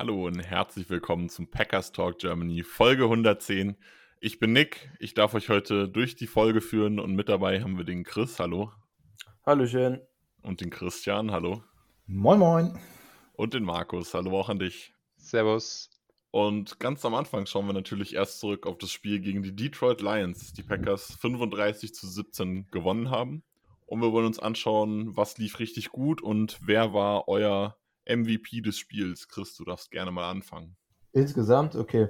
Hallo und herzlich willkommen zum Packers Talk Germany, Folge 110. Ich bin Nick, ich darf euch heute durch die Folge führen und mit dabei haben wir den Chris, hallo. Hallöchen. Und den Christian, hallo. Moin, moin. Und den Markus, hallo auch an dich. Servus. Und ganz am Anfang schauen wir natürlich erst zurück auf das Spiel gegen die Detroit Lions, die Packers 35 zu 17 gewonnen haben. Und wir wollen uns anschauen, was lief richtig gut und wer war euer MVP des Spiels. Chris, du darfst gerne mal anfangen. Insgesamt, okay.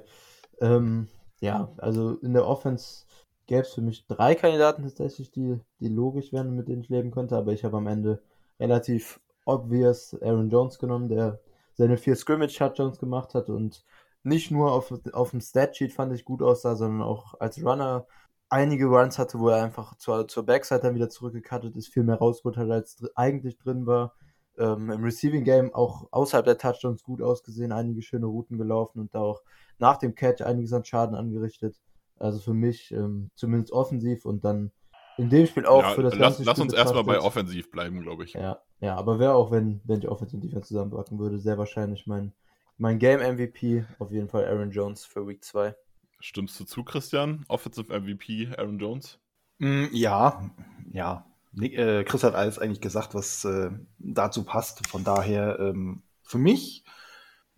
Ähm, ja, also in der Offense gäbe es für mich drei Kandidaten tatsächlich, die, die logisch wären, mit denen ich leben könnte, aber ich habe am Ende relativ obvious Aaron Jones genommen, der seine vier Scrimmage-Touchdowns gemacht hat und nicht nur auf, auf dem Statsheet fand ich gut aussah, sondern auch als Runner einige Runs hatte, wo er einfach zur, zur Backside dann wieder zurückgekattet ist, viel mehr rausgeholt hat, als dr eigentlich drin war. Ähm, Im Receiving Game auch außerhalb der Touchdowns gut ausgesehen, einige schöne Routen gelaufen und da auch nach dem Catch einiges an Schaden angerichtet. Also für mich ähm, zumindest offensiv und dann in dem Spiel auch ja, für das lass, ganze lass Spiel uns erstmal bei offensiv bleiben, glaube ich. Ja, ja, aber wäre auch, wenn, wenn ich Offense und Defense zusammenpacken würde, sehr wahrscheinlich mein, mein Game MVP, auf jeden Fall Aaron Jones für Week 2. Stimmst du zu, Christian? Offensive MVP Aaron Jones? Mm, ja, ja. Nick, äh, Chris hat alles eigentlich gesagt, was äh, dazu passt. Von daher ähm, für mich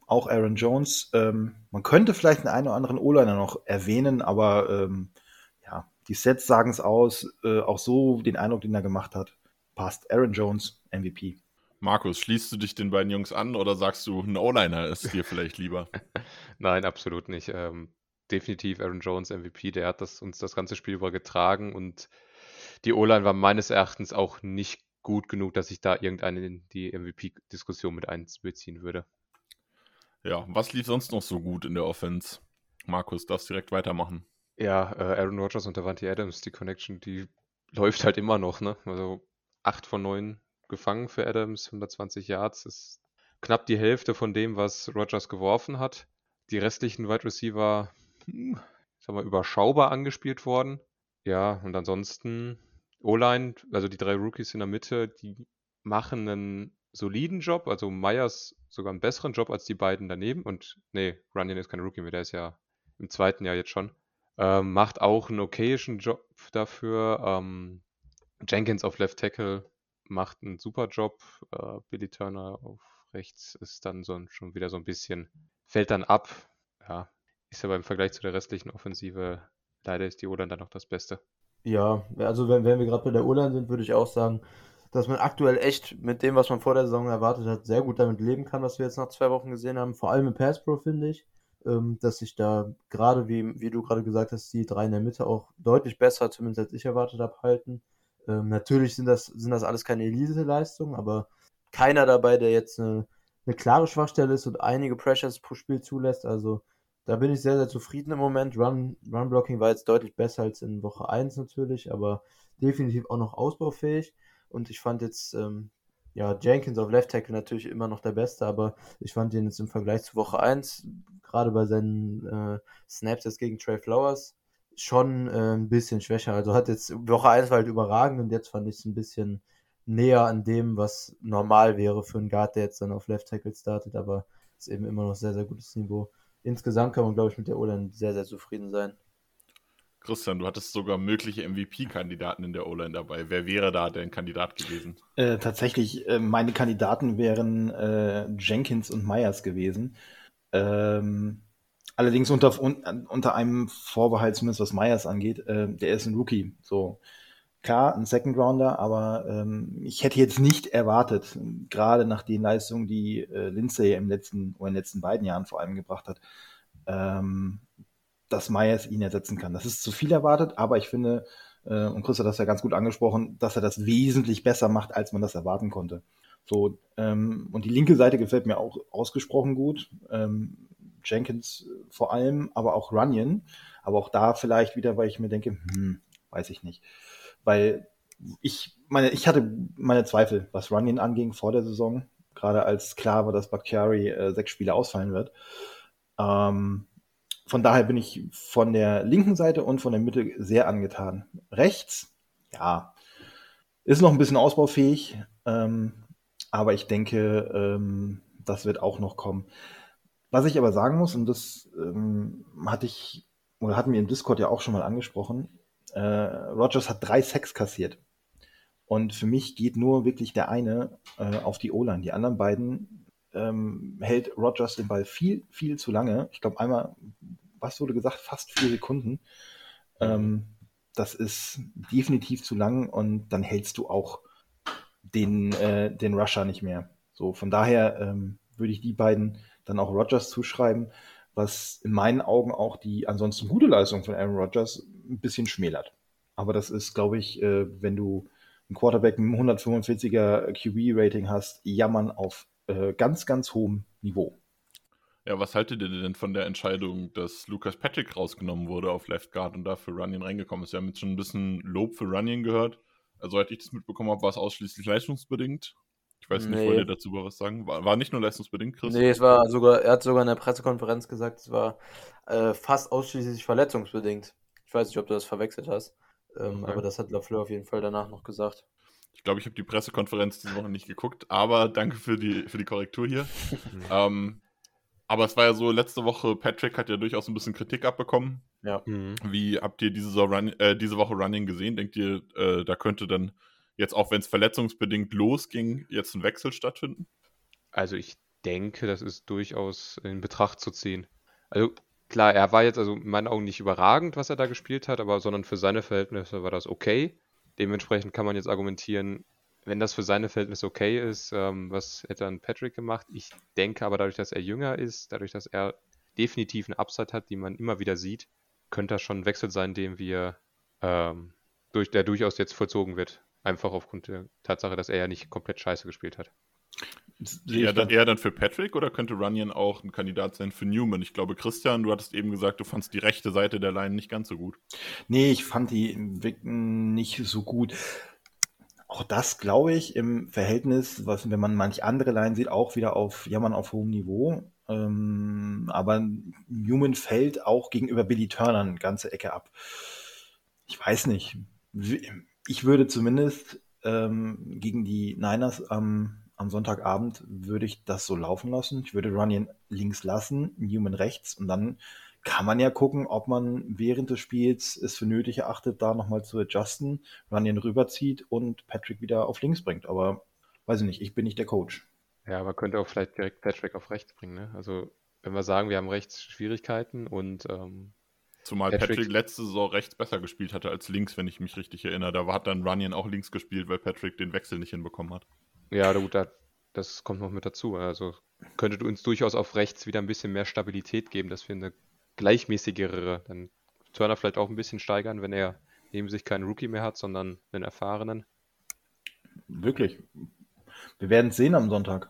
auch Aaron Jones. Ähm, man könnte vielleicht einen, einen oder anderen O-Liner noch erwähnen, aber ähm, ja, die Sets sagen es aus. Äh, auch so den Eindruck, den er gemacht hat, passt. Aaron Jones, MVP. Markus, schließt du dich den beiden Jungs an oder sagst du, ein O-Liner ist dir vielleicht lieber? Nein, absolut nicht. Ähm, definitiv Aaron Jones MVP, der hat das, uns das ganze Spiel über getragen und die O-Line war meines Erachtens auch nicht gut genug, dass ich da irgendeine in die MVP-Diskussion mit einbeziehen würde. Ja, was lief sonst noch so gut in der Offense? Markus, darfst direkt weitermachen. Ja, äh, Aaron Rodgers und Davante Adams, die Connection, die läuft halt immer noch, ne? Also 8 von 9 gefangen für Adams, 120 Yards, ist knapp die Hälfte von dem, was Rodgers geworfen hat. Die restlichen Wide Receiver, hm, sag mal, überschaubar angespielt worden. Ja, und ansonsten O-Line, also die drei Rookies in der Mitte, die machen einen soliden Job, also Myers sogar einen besseren Job als die beiden daneben. Und nee, Runyon ist kein Rookie mehr, der ist ja im zweiten Jahr jetzt schon. Ähm, macht auch einen okayischen Job dafür. Ähm, Jenkins auf Left Tackle macht einen super Job. Äh, Billy Turner auf rechts ist dann so, schon wieder so ein bisschen, fällt dann ab. Ja, ist aber im Vergleich zu der restlichen Offensive, leider ist die O-Line dann noch das Beste. Ja, also wenn, wenn wir gerade bei der O-Line sind, würde ich auch sagen, dass man aktuell echt mit dem, was man vor der Saison erwartet hat, sehr gut damit leben kann, was wir jetzt nach zwei Wochen gesehen haben. Vor allem im Pass Pro, finde ich, ähm, dass sich da gerade, wie, wie du gerade gesagt hast, die drei in der Mitte auch deutlich besser, zumindest als ich erwartet habe, halten. Ähm, natürlich sind das, sind das alles keine Elite-Leistungen, aber keiner dabei, der jetzt eine, eine klare Schwachstelle ist und einige Pressures pro Spiel zulässt. Also da bin ich sehr, sehr zufrieden im Moment. Run, Run Blocking war jetzt deutlich besser als in Woche 1 natürlich, aber definitiv auch noch ausbaufähig. Und ich fand jetzt, ähm, ja, Jenkins auf Left Tackle natürlich immer noch der Beste, aber ich fand ihn jetzt im Vergleich zu Woche 1, gerade bei seinen äh, Snaps jetzt gegen Trey Flowers, schon äh, ein bisschen schwächer. Also hat jetzt, Woche 1 war halt überragend und jetzt fand ich es ein bisschen näher an dem, was normal wäre für einen Guard, der jetzt dann auf Left Tackle startet, aber ist eben immer noch sehr, sehr gutes Niveau. Insgesamt kann man, glaube ich, mit der O-Line sehr, sehr zufrieden sein. Christian, du hattest sogar mögliche MVP-Kandidaten in der O-Line dabei. Wer wäre da dein Kandidat gewesen? Äh, tatsächlich, äh, meine Kandidaten wären äh, Jenkins und Myers gewesen. Ähm, allerdings unter, un, unter einem Vorbehalt, zumindest was Myers angeht. äh, der ist ein Rookie. So klar, ein Second Rounder, aber ähm, ich hätte jetzt nicht erwartet, gerade nach den Leistungen, die äh, Lindsay im letzten oder in den letzten beiden Jahren vor allem gebracht hat, ähm, dass Myers ihn ersetzen kann. Das ist zu viel erwartet, aber ich finde, äh, und Chris hat das ja ganz gut angesprochen, dass er das wesentlich besser macht, als man das erwarten konnte. So, ähm, und die linke Seite gefällt mir auch ausgesprochen gut. Ähm, Jenkins vor allem, aber auch Runyon. Aber auch da vielleicht wieder, weil ich mir denke, hm, weiß ich nicht. Weil ich meine, ich hatte meine Zweifel, was Runyon anging vor der Saison, gerade als klar war, dass Bakhtiari äh, sechs Spiele ausfallen wird. Ähm, von daher bin ich von der linken Seite und von der Mitte sehr angetan. Rechts, ja, ist noch ein bisschen ausbaufähig, ähm, aber ich denke, ähm, das wird auch noch kommen. Was ich aber sagen muss, und das ähm, hatte ich, oder hatten wir im Discord ja auch schon mal angesprochen, äh, Rogers hat drei Sex kassiert. Und für mich geht nur wirklich der eine äh, auf die O-Line. Die anderen beiden ähm, hält Rogers den Ball viel, viel zu lange. Ich glaube, einmal, was wurde gesagt, fast vier Sekunden. Ähm, das ist definitiv zu lang und dann hältst du auch den, äh, den Rusher nicht mehr. So, von daher ähm, würde ich die beiden dann auch Rogers zuschreiben, was in meinen Augen auch die ansonsten gute Leistung von Aaron Rodgers ein bisschen schmälert. Aber das ist, glaube ich, äh, wenn du einen Quarterback mit einem 145er QB-Rating hast, jammern auf äh, ganz, ganz hohem Niveau. Ja, was haltet ihr denn von der Entscheidung, dass Lucas Patrick rausgenommen wurde auf Left Guard und dafür Runyon reingekommen ist? Wir haben jetzt schon ein bisschen Lob für Runyon gehört. Also, als ich das mitbekommen habe, war es ausschließlich leistungsbedingt. Ich weiß nicht, Nee. wollt ihr dazu mal was sagen? War, war nicht nur leistungsbedingt, Chris? Nee, es war sogar, er hat sogar in der Pressekonferenz gesagt, es war äh, fast ausschließlich verletzungsbedingt. Ich weiß nicht, ob du das verwechselt hast. Ähm, Okay. Aber das hat Lafleur auf jeden Fall danach noch gesagt. Ich glaube, ich habe die Pressekonferenz diese Woche nicht geguckt, aber danke für die, für die Korrektur hier. ähm, aber es war ja so, letzte Woche, Patrick hat ja durchaus ein bisschen Kritik abbekommen. Mhm. Wie habt ihr diese, so Run, äh, diese Woche Running gesehen? Denkt ihr, äh, da könnte dann jetzt, auch wenn es verletzungsbedingt losging, jetzt ein Wechsel stattfinden? Also ich denke, das ist durchaus in Betracht zu ziehen. Also klar, er war jetzt also in meinen Augen nicht überragend, was er da gespielt hat, aber sondern für seine Verhältnisse war das okay. Dementsprechend kann man jetzt argumentieren, wenn das für seine Verhältnisse okay ist, ähm, was hätte dann Patrick gemacht? Ich denke aber dadurch, dass er jünger ist, dadurch, dass er definitiv eine Upside hat, die man immer wieder sieht, könnte das schon ein Wechsel sein, den wir ähm, durch, der durchaus jetzt vollzogen wird. Einfach aufgrund der Tatsache, dass er ja nicht komplett scheiße gespielt hat. Eher dann, eher dann für Patrick oder könnte Runyon auch ein Kandidat sein für Newman? Ich glaube, Christian, du hattest eben gesagt, du fandst die rechte Seite der Line nicht ganz so gut. Nee, ich fand die nicht so gut. Auch das, glaube ich, im Verhältnis, was, wenn man manch andere Line sieht, auch wieder auf Jammern auf hohem Niveau. Ähm, aber Newman fällt auch gegenüber Billy Turner eine ganze Ecke ab. Ich weiß nicht. Ich würde zumindest ähm, gegen die Niners am, am Sonntagabend würde ich das so laufen lassen. Ich würde Runyon links lassen, Newman rechts und dann kann man ja gucken, ob man während des Spiels es für nötig erachtet, da nochmal zu adjusten, Runyon rüberzieht und Patrick wieder auf links bringt. Aber weiß ich nicht, ich bin nicht der Coach. Ja, aber könnte auch vielleicht direkt Patrick auf rechts bringen, ne? Also, wenn wir sagen, wir haben rechts Schwierigkeiten und ähm, Zumal Patrick- Patrick, letzte Saison rechts besser gespielt hatte als links, wenn ich mich richtig erinnere. Da hat dann Runyon auch links gespielt, weil Patrick den Wechsel nicht hinbekommen hat. Ja, gut, da, das kommt noch mit dazu. Also könnte uns durchaus auf rechts wieder ein bisschen mehr Stabilität geben, dass wir eine gleichmäßigere, dann Turner vielleicht auch ein bisschen steigern, wenn er neben sich keinen Rookie mehr hat, sondern einen erfahrenen. Wirklich. Wir werden es sehen am Sonntag.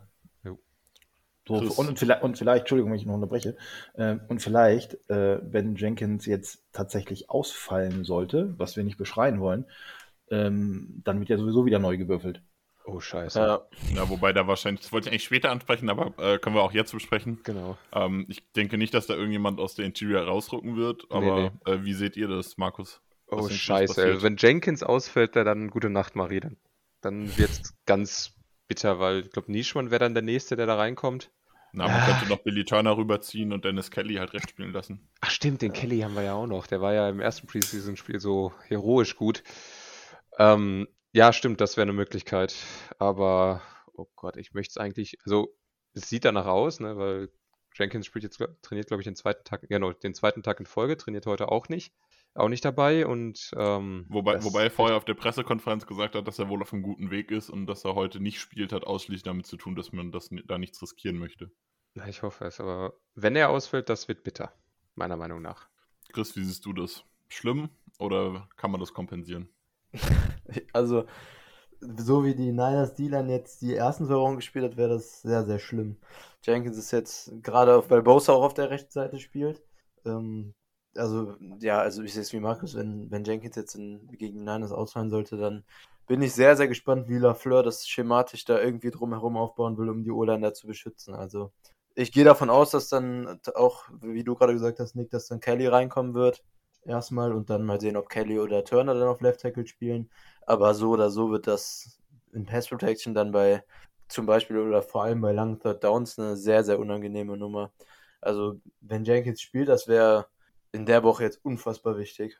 So, und, vielleicht, und vielleicht, Entschuldigung, wenn ich noch unterbreche, äh, und vielleicht, äh, wenn Jenkins jetzt tatsächlich ausfallen sollte, was wir nicht beschreien wollen, ähm, dann wird ja sowieso wieder neu gewürfelt. Oh, scheiße. Ja, Ja, wobei da wahrscheinlich, das wollte ich eigentlich später ansprechen, aber äh, können wir auch jetzt besprechen. Genau. Ähm, ich denke nicht, dass da irgendjemand aus der Interior rausrücken wird, aber Äh, wie seht ihr das, Markus? Oh, scheiße. ey. Wenn Jenkins ausfällt, dann- gute Nacht, Marie. Dann, dann wird es ganz bitter, weil ich glaube, Nischmann wäre dann der Nächste, der da reinkommt. Na, man Ah. könnte noch Billy Turner rüberziehen und Dennis Kelly halt rechts spielen lassen. Ach stimmt, den Kelly haben wir ja auch noch. Der war ja im ersten Preseason-Spiel so heroisch gut. Ähm, ja, stimmt, das wäre eine Möglichkeit. Aber, oh Gott, ich möchte es eigentlich, also es sieht danach aus, ne, weil Jenkins spielt jetzt, trainiert, glaube ich, den zweiten Tag, genau, den zweiten Tag in Folge, trainiert heute auch nicht. Auch nicht dabei und ähm, Wobei, wobei er vorher auf der Pressekonferenz gesagt hat, dass er wohl auf einem guten Weg ist und dass er heute nicht spielt, hat ausschließlich damit zu tun, dass man das da nichts riskieren möchte. Na, ich hoffe es, aber wenn er ausfällt, das wird bitter, meiner Meinung nach. Chris, wie siehst du das? Schlimm oder kann man das kompensieren? also so wie die Niners D-Line jetzt die ersten zwei Wochen gespielt hat, wäre das sehr, sehr schlimm. Jenkins ist jetzt gerade, weil Bosa auch auf der rechten Seite spielt. Ähm, also, ja, also ich sehe es wie Markus, wenn, wenn Jenkins jetzt in, gegen die Niners ausfallen sollte, dann bin ich sehr, sehr gespannt, wie Lafleur das schematisch da irgendwie drumherum aufbauen will, um die O-Line da zu beschützen. Also, ich gehe davon aus, dass dann auch, wie du gerade gesagt hast, Nick, dass dann Kelly reinkommen wird. Erstmal und dann mal sehen, ob Kelly oder Turner dann auf Left Tackle spielen. Aber so oder so wird das in Pass Protection dann bei zum Beispiel oder vor allem bei langen Third Downs eine sehr, sehr unangenehme Nummer. Also, wenn Jenkins spielt, das wäre in der Woche jetzt unfassbar wichtig.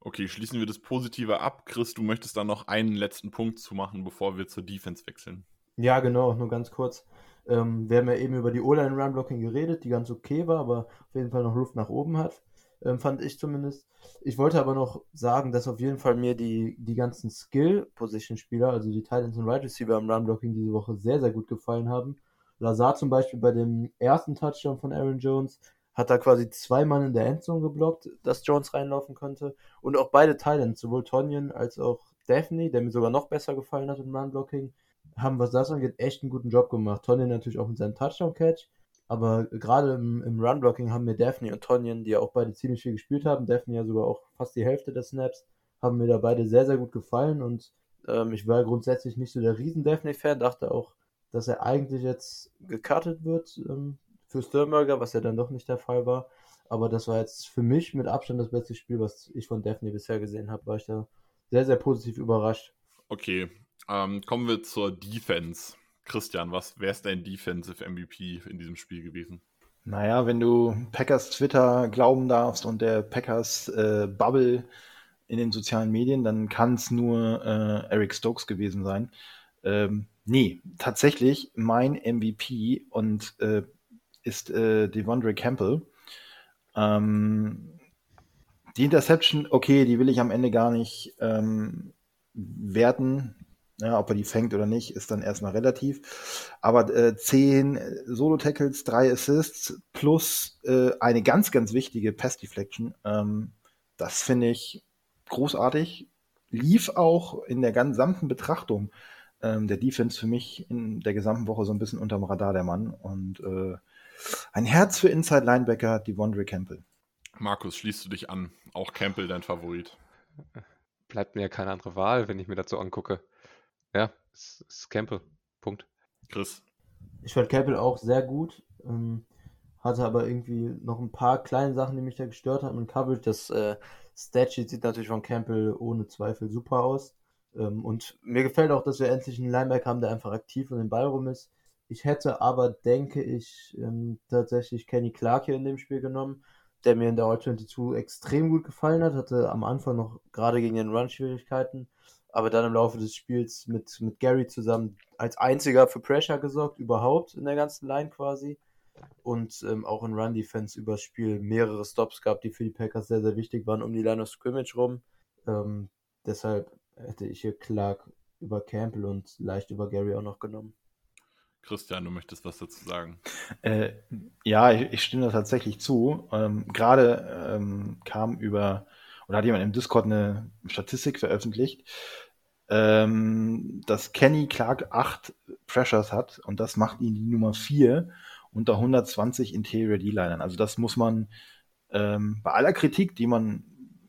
Okay, schließen wir das Positive ab. Chris, du möchtest da noch einen letzten Punkt zu machen, bevor wir zur Defense wechseln. Ja, genau, nur ganz kurz. Ähm, wir haben ja eben über die O-Line Run Blocking geredet, die ganz okay war, aber auf jeden Fall noch Luft nach oben hat, ähm, fand ich zumindest. Ich wollte aber noch sagen, dass auf jeden Fall mir die, die ganzen Skill-Position-Spieler, also die Titans und Right Receiver im Run Blocking diese Woche sehr, sehr gut gefallen haben. Lazar zum Beispiel bei dem ersten Touchdown von Aaron Jones hat da quasi zwei Mann in der Endzone geblockt, dass Jones reinlaufen konnte. Und auch beide Titans, sowohl Tonyan als auch Daphne, der mir sogar noch besser gefallen hat im Run Blocking, haben, was das angeht, echt einen guten Job gemacht. Tonyan natürlich auch mit seinem Touchdown-Catch, aber gerade im, im Run-Blocking haben mir Daphne und Tonyan, die ja auch beide ziemlich viel gespielt haben, Daphne ja sogar auch fast die Hälfte der Snaps, haben mir da beide sehr, sehr gut gefallen und ähm, ich war grundsätzlich nicht so der riesen Daphne-Fan, dachte auch, dass er eigentlich jetzt gecuttet wird ähm, für Sternberger, was ja dann doch nicht der Fall war. Aber das war jetzt für mich mit Abstand das beste Spiel, was ich von Daphne bisher gesehen habe, war ich da sehr, sehr positiv überrascht. Okay, ähm, kommen wir zur Defense. Christian, was ist dein Defensive MVP in diesem Spiel gewesen? Naja, wenn du Packers Twitter glauben darfst und der Packers äh, Bubble in den sozialen Medien, dann kann es nur äh, Eric Stokes gewesen sein. Ähm, nee, tatsächlich mein MVP und äh, ist äh, Devondre Campbell. Ähm, die Interception, okay, die will ich am Ende gar nicht ähm, werten. Ja, ob er die fängt oder nicht, ist dann erstmal relativ. Aber äh, zehn Solo-Tackles, drei Assists plus äh, eine ganz, ganz wichtige Pass-Deflection. Ähm, das finde ich großartig. Lief auch in der gesamten Betrachtung ähm, der Defense für mich in der gesamten Woche so ein bisschen unterm Radar der Mann. Und äh, ein Herz für Inside Linebacker, die Wondre Campbell. Markus, schließt du dich an? Auch Campbell dein Favorit? Bleibt mir ja keine andere Wahl, wenn ich mir dazu angucke. Ja, es ist Campbell. Punkt. Chris. Ich fand Campbell auch sehr gut. Ähm, hatte aber irgendwie noch ein paar kleine Sachen, die mich da gestört haben. Und Coverage, das äh, Statsheet sieht natürlich von Campbell ohne Zweifel super aus. Ähm, und mir gefällt auch, dass wir endlich einen Linebacker haben, der einfach aktiv und den Ball rum ist. Ich hätte aber, denke ich, ähm, tatsächlich Kenny Clark hier in dem Spiel genommen, der mir in der All-22 extrem gut gefallen hat. Hatte am Anfang noch gerade gegen den Run Schwierigkeiten aber dann im Laufe des Spiels mit, mit Gary zusammen als einziger für Pressure gesorgt, überhaupt in der ganzen Line quasi. Und ähm, auch in Run Defense übers Spiel mehrere Stops gab, die für die Packers sehr, sehr wichtig waren, um die Line of Scrimmage rum. Ähm, deshalb hätte ich hier Clark über Campbell und leicht über Gary auch noch genommen. Christian, du möchtest was dazu sagen? Äh, ja, ich, ich, stimme da tatsächlich zu. Ähm, Gerade ähm, kam über, oder hat jemand im Discord eine Statistik veröffentlicht, ähm, dass Kenny Clark acht Pressures hat und das macht ihn die Nummer vier unter 120 Interior D-Linern. Also das muss man ähm, bei aller Kritik, die man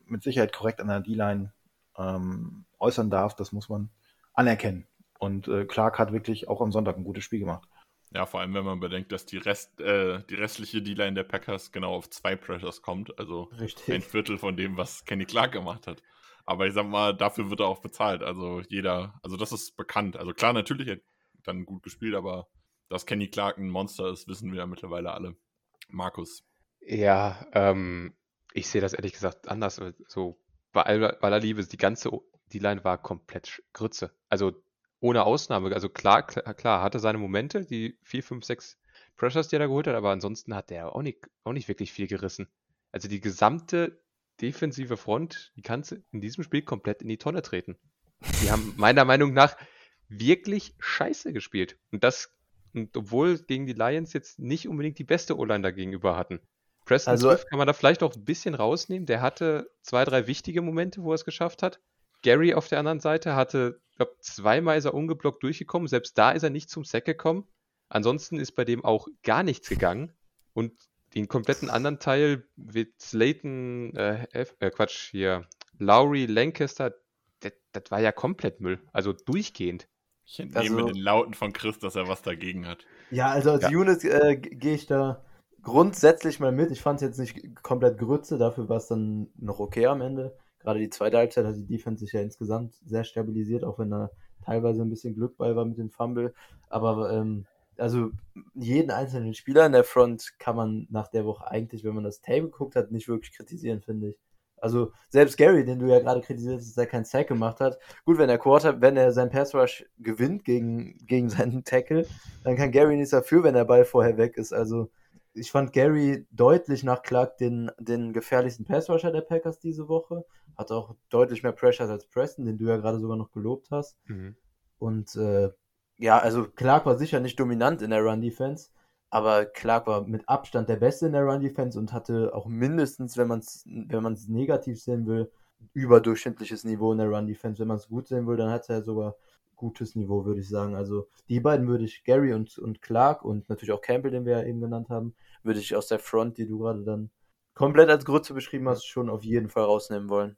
mit Sicherheit korrekt an der D-Line ähm, äußern darf, das muss man anerkennen. Und äh, Clark hat wirklich auch am Sonntag ein gutes Spiel gemacht. Ja, vor allem, wenn man bedenkt, dass die, Rest, äh, die restliche D-Line der Packers genau auf zwei Pressures kommt. Also Richtig. ein Viertel von dem, was Kenny Clark gemacht hat. Aber ich sag mal, dafür wird er auch bezahlt. Also jeder, also das ist bekannt. Also klar, natürlich hat er dann gut gespielt, aber dass Kenny Clark ein Monster ist, wissen wir ja mittlerweile alle. Markus. Ja, ähm, ich sehe das ehrlich gesagt anders. So, bei aller, aller Liebe, die ganze D-Line war komplett Grütze. Also ohne Ausnahme. Also klar, klar, klar, hatte seine Momente, die 4, 5, 6 Pressures, die er da geholt hat, aber ansonsten hat der auch nicht, auch nicht wirklich viel gerissen. Also die gesamte defensive Front, die kannst du in diesem Spiel komplett in die Tonne treten. Die haben meiner Meinung nach wirklich scheiße gespielt. Und das, und obwohl gegen die Lions jetzt nicht unbedingt die beste O-Line da gegenüber hatten. Preston also, Swift kann man da vielleicht auch ein bisschen rausnehmen. Der hatte zwei, drei wichtige Momente, wo er es geschafft hat. Gary auf der anderen Seite hatte, glaube zweimal ist er ungeblockt durchgekommen. Selbst da ist er nicht zum Sack gekommen. Ansonsten ist bei dem auch gar nichts gegangen. Und den kompletten anderen Teil wird Slayton, äh, äh, Quatsch, hier, Lowry, Lancaster, das war ja komplett Müll. Also durchgehend. Ich entnehme also, den Lauten von Chris, dass er was dagegen hat. Ja, also als ja. Unit äh, gehe ich da grundsätzlich mal mit. Ich fand es jetzt nicht komplett Grütze, dafür war es dann noch okay am Ende. Gerade die zweite Halbzeit hat die Defense sich ja insgesamt sehr stabilisiert, auch wenn da teilweise ein bisschen Glück bei war mit dem Fumble. Aber ähm, also jeden einzelnen Spieler in der Front kann man nach der Woche eigentlich, wenn man das Tape geguckt hat, nicht wirklich kritisieren, finde ich. Also selbst Gary, den du ja gerade kritisiert hast, dass er keinen Sack gemacht hat. Gut, wenn der Quarter, wenn er seinen Pass Rush gewinnt gegen, gegen seinen Tackle, dann kann Gary nichts dafür, wenn der Ball vorher weg ist. Also ich fand Gary deutlich nach Clark den, den gefährlichsten Pass Rusher der Packers diese Woche. Hat auch deutlich mehr Pressure als Preston, den du ja gerade sogar noch gelobt hast. Mhm. Und äh, ja, also Clark war sicher nicht dominant in der Run Defense, aber Clark war mit Abstand der Beste in der Run Defense und hatte auch mindestens, wenn man es wenn man's negativ sehen will, überdurchschnittliches Niveau in der Run Defense. Wenn man es gut sehen will, dann hat er sogar gutes Niveau, würde ich sagen. Also die beiden würde ich, Gary und, und Clark und natürlich auch Campbell, den wir ja eben genannt haben, würde ich aus der Front, die du gerade dann komplett als Grütze beschrieben hast, schon auf jeden Fall rausnehmen wollen.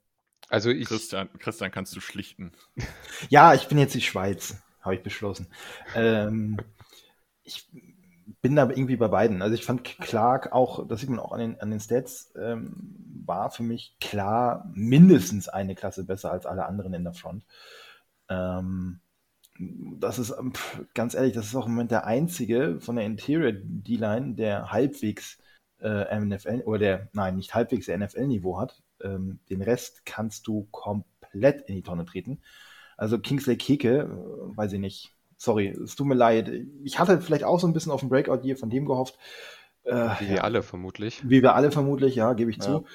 Also ich. Christian, Christian, kannst du schlichten? Ja, ich bin jetzt die Schweiz, habe ich beschlossen. Ähm, ich bin da irgendwie bei beiden. Also ich fand Clark auch, das sieht man auch an den, an den Stats, ähm, war für mich klar mindestens eine Klasse besser als alle anderen in der Front. Ähm, das ist, ähm, ganz ehrlich, das ist auch im Moment der einzige von der Interior D-Line, der halbwegs äh, NFL, oder der, nein, nicht halbwegs NFL-Niveau hat. Ähm, den Rest kannst du komplett in die Tonne treten. Also Kingsley Keke, äh, weiß ich nicht. Sorry, es tut mir leid. Ich hatte vielleicht auch so ein bisschen auf den Breakout hier von dem gehofft. Äh, wie wir ja. alle vermutlich. Wie wir alle vermutlich, ja, gebe ich ja. zu.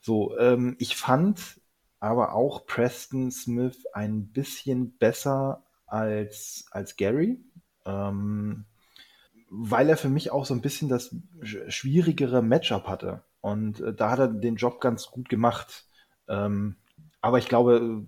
So, ähm, ich fand aber auch Preston Smith ein bisschen besser als, als Gary, ähm, weil er für mich auch so ein bisschen das schwierigere Matchup hatte. Und äh, da hat er den Job ganz gut gemacht. Ähm, aber ich glaube,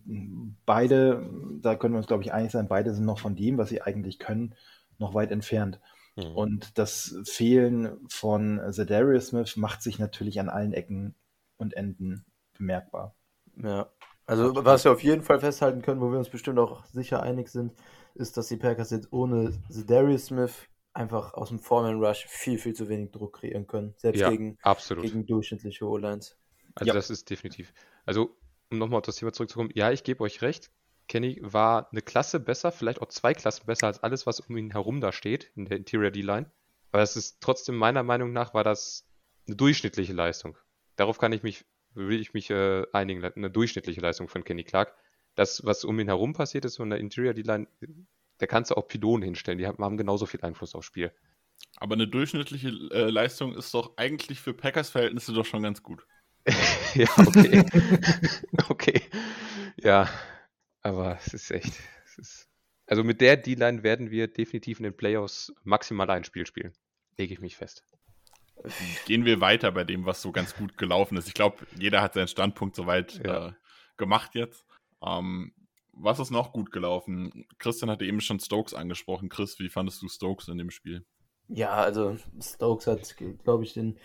beide, da können wir uns, glaube ich, einig sein, beide sind noch von dem, was sie eigentlich können, noch weit entfernt. Mhm. Und das Fehlen von Zedarius Smith macht sich natürlich an allen Ecken und Enden bemerkbar. Ja, also, was wir auf jeden Fall festhalten können, wo wir uns bestimmt auch sicher einig sind, ist, dass die Packers jetzt ohne Darius Smith einfach aus dem Foreman Rush viel, viel zu wenig Druck kreieren können. Selbst ja, gegen, absolut. gegen durchschnittliche O-Lines. Also, ja. das ist definitiv. Also, um nochmal auf das Thema zurückzukommen, ja, ich gebe euch recht. Kenny war eine Klasse besser, vielleicht auch zwei Klassen besser als alles, was um ihn herum da steht in der Interior D-Line. Aber es ist trotzdem meiner Meinung nach war das eine durchschnittliche Leistung. Darauf kann ich mich will ich mich äh, einigen, eine durchschnittliche Leistung von Kenny Clark. Das, was um ihn herum passiert ist, in der Interior D-Line, da kannst du auch Pylonen hinstellen, die haben, haben genauso viel Einfluss aufs Spiel. Aber eine durchschnittliche äh, Leistung ist doch eigentlich für Packers-Verhältnisse doch schon ganz gut. ja, okay. okay. Ja, aber es ist echt. Es ist, also mit der D-Line werden wir definitiv in den Playoffs maximal ein Spiel spielen. Lege ich mich fest. Gehen wir weiter bei dem, was so ganz gut gelaufen ist. Ich glaube, jeder hat seinen Standpunkt soweit ja. äh, gemacht jetzt. Ähm, was ist noch gut gelaufen? Christian hatte eben schon Stokes angesprochen. Chris, wie fandest du Stokes in dem Spiel? Ja, also Stokes hat, glaube ich, den,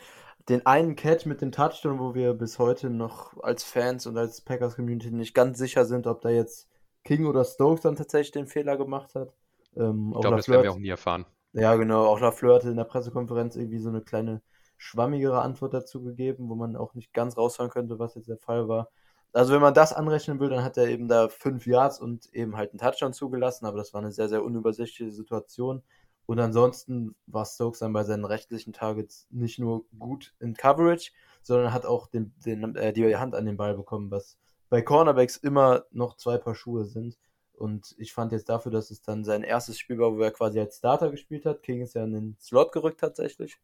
den einen Catch mit dem Touchdown, wo wir bis heute noch als Fans und als Packers-Community nicht ganz sicher sind, ob da jetzt King oder Stokes dann tatsächlich den Fehler gemacht hat. Ähm, ich glaube, das werden wir auch nie erfahren. Ja, genau. Auch Lafleur hatte in der Pressekonferenz irgendwie so eine kleine schwammigere Antwort dazu gegeben, wo man auch nicht ganz raushören könnte, was jetzt der Fall war. Also wenn man das anrechnen will, dann hat er eben da fünf Yards und eben halt einen Touchdown zugelassen, aber das war eine sehr, sehr unübersichtliche Situation. Und ansonsten war Stokes dann bei seinen rechtlichen Targets nicht nur gut in Coverage, sondern hat auch den, den, äh, die Hand an den Ball bekommen, was bei Cornerbacks immer noch zwei Paar Schuhe sind. Und ich fand jetzt dafür, dass es dann sein erstes Spiel war, wo er quasi als Starter gespielt hat, King ist ja in den Slot gerückt tatsächlich.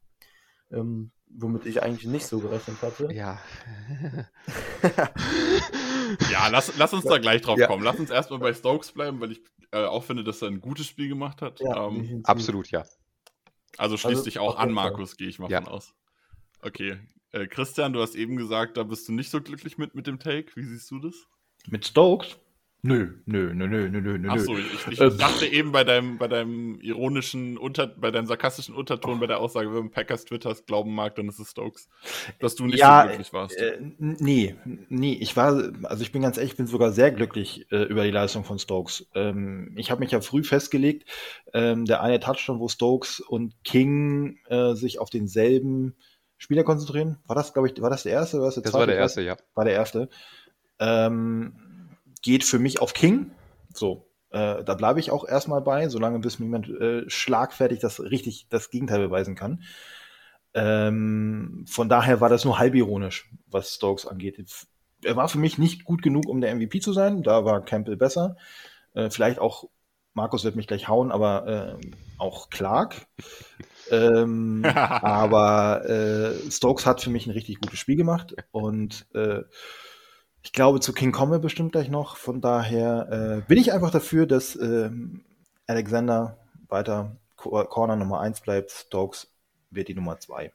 Ähm, womit ich eigentlich nicht so gerechnet hatte. Ja. ja, lass, lass uns da gleich drauf ja. kommen. Lass uns erstmal bei Stokes bleiben, weil ich äh, auch finde, dass er ein gutes Spiel gemacht hat. Ja, ähm, absolut, ja. Also schließt also, dich auch an, Markus, gehe ich mal ja. von aus. Okay. Äh, Christian, du hast eben gesagt, da bist du nicht so glücklich mit mit dem Take. Wie siehst du das? Mit Stokes? Nö, nö, nö, nö, nö, nö. Achso, ich, ich, Äh, ich dachte eben bei deinem, bei deinem ironischen, Unter, bei deinem sarkastischen Unterton bei der Aussage, wenn man Packers Twitters glauben mag, dann ist es Stokes. Dass du nicht ja, so glücklich warst. Äh, nee, nee, ich war, also ich bin ganz ehrlich, ich bin sogar sehr glücklich äh, über die Leistung von Stokes. Ähm, ich habe mich ja früh festgelegt, ähm, der eine Touchdown, wo Stokes und King äh, sich auf denselben Spieler konzentrieren. War das, glaube ich, war das der erste oder was der Das zweite? war der erste, ja. War der erste. Ähm, geht für mich auf King. So, äh, da bleibe ich auch erstmal bei, solange bis mir jemand äh, schlagfertig das richtig das Gegenteil beweisen kann. Ähm, von daher war das nur halb ironisch, was Stokes angeht. Er war für mich nicht gut genug, um der MVP zu sein. Da war Campbell besser. Äh, vielleicht auch, Markus wird mich gleich hauen, aber äh, auch Clark. ähm, aber äh, Stokes hat für mich ein richtig gutes Spiel gemacht und äh, ich glaube, zu King kommen wir bestimmt gleich noch. Von daher äh, bin ich einfach dafür, dass ähm, Alexander weiter Co- Corner Nummer 1 bleibt. Stokes wird die Nummer 2.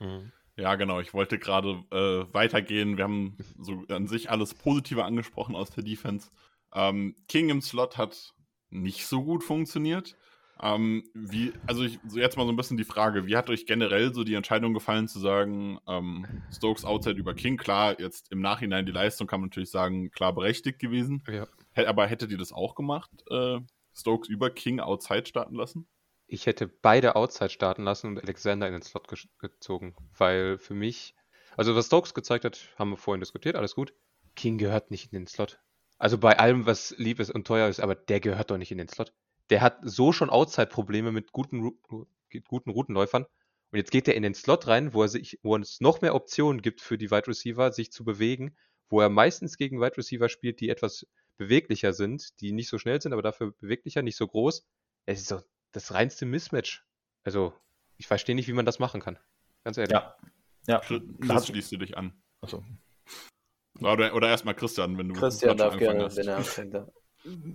Mhm. Ja, genau. Ich wollte gerade äh, weitergehen. Wir haben so an sich alles Positive angesprochen aus der Defense. Ähm, King im Slot hat nicht so gut funktioniert. Ähm, wie, also ich, so jetzt mal so ein bisschen die Frage, wie hat euch generell so die Entscheidung gefallen zu sagen, ähm, Stokes Outside über King? Klar, jetzt im Nachhinein die Leistung kann man natürlich sagen, klar berechtigt gewesen. Ja. Aber hättet ihr das auch gemacht, äh, Stokes über King Outside starten lassen? Ich hätte beide Outside starten lassen und Alexander in den Slot ge gezogen, weil für mich, also was Stokes gezeigt hat, haben wir vorhin diskutiert, alles gut. King gehört nicht in den Slot. Also bei allem, was lieb ist und teuer ist, aber der gehört doch nicht in den Slot. Der hat so schon Outside-Probleme mit guten, guten Routenläufern. Und jetzt geht er in den Slot rein, wo er sich, wo es noch mehr Optionen gibt für die Wide Receiver, sich zu bewegen, wo er meistens gegen Wide Receiver spielt, die etwas beweglicher sind, die nicht so schnell sind, aber dafür beweglicher, nicht so groß. Es ist doch das reinste Mismatch. Also, ich verstehe nicht, wie man das machen kann. Ganz ehrlich. Ja. Ja. Chris, schließt du dich an. also, Oder, oder erstmal Christian, wenn du Christian darf gerne, angefangen wenn er anfängt.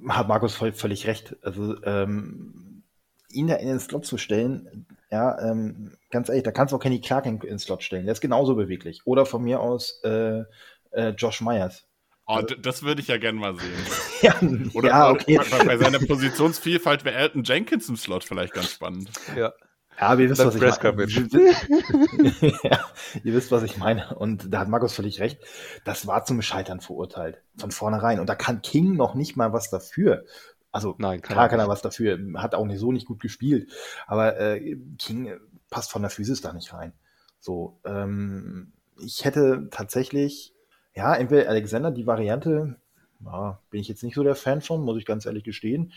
Hat Markus voll, völlig recht. Also ähm, ihn da in den Slot zu stellen, ja, ähm, ganz ehrlich, da kannst du auch Kenny Clark in, in den Slot stellen. Der ist genauso beweglich. Oder von mir aus äh, äh, Josh Myers. Oh, das würde ich ja gern mal sehen. Ja, Oder ja okay. bei, bei seiner Positionsvielfalt wäre Elton Jenkins im Slot vielleicht ganz spannend. Ja. Ja, wir wissen, Dann was ich meine. ja, ihr wisst, was ich meine. Und da hat Markus völlig recht. Das war zum Scheitern verurteilt. Von vornherein. Und da kann King noch nicht mal was dafür. Also, Nein, kann klar kann er was dafür. Hat auch nicht so nicht gut gespielt. Aber äh, King passt von der Physis da nicht rein. So, ähm, ich hätte tatsächlich, ja, entweder Alexander, die Variante, ja, bin ich jetzt nicht so der Fan von, muss ich ganz ehrlich gestehen.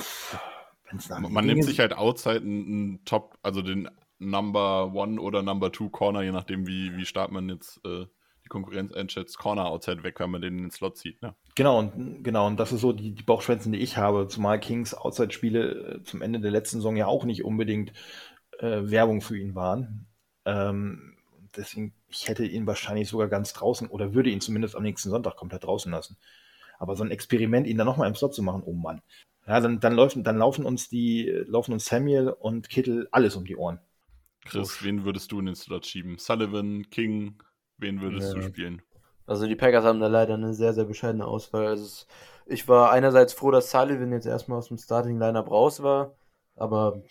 Pff, Man nimmt sich halt outside einen, einen Top, also den Number One oder Number Two Corner, je nachdem, wie, wie stark man jetzt äh, die Konkurrenz einschätzt, Corner outside weg, wenn man den in den Slot zieht. Ne? Genau, und, genau, und das ist so die, die Bauchschwänzen, die ich habe, zumal Kings Outside-Spiele äh, zum Ende der letzten Saison ja auch nicht unbedingt äh, Werbung für ihn waren. Ähm, deswegen, ich hätte ihn wahrscheinlich sogar ganz draußen oder würde ihn zumindest am nächsten Sonntag komplett draußen lassen. Aber so ein Experiment, ihn dann nochmal im Slot zu machen, oh Mann. Ja, dann, dann, laufen, dann laufen uns die, laufen uns Samuel und Kittel alles um die Ohren. Chris, wen würdest du in den Slot schieben? Sullivan, King, wen würdest du Ja. spielen? Also die Packers haben da leider eine sehr, sehr bescheidene Auswahl. Also es, ich war einerseits froh, dass Sullivan jetzt erstmal aus dem Starting-Lineup raus war, aber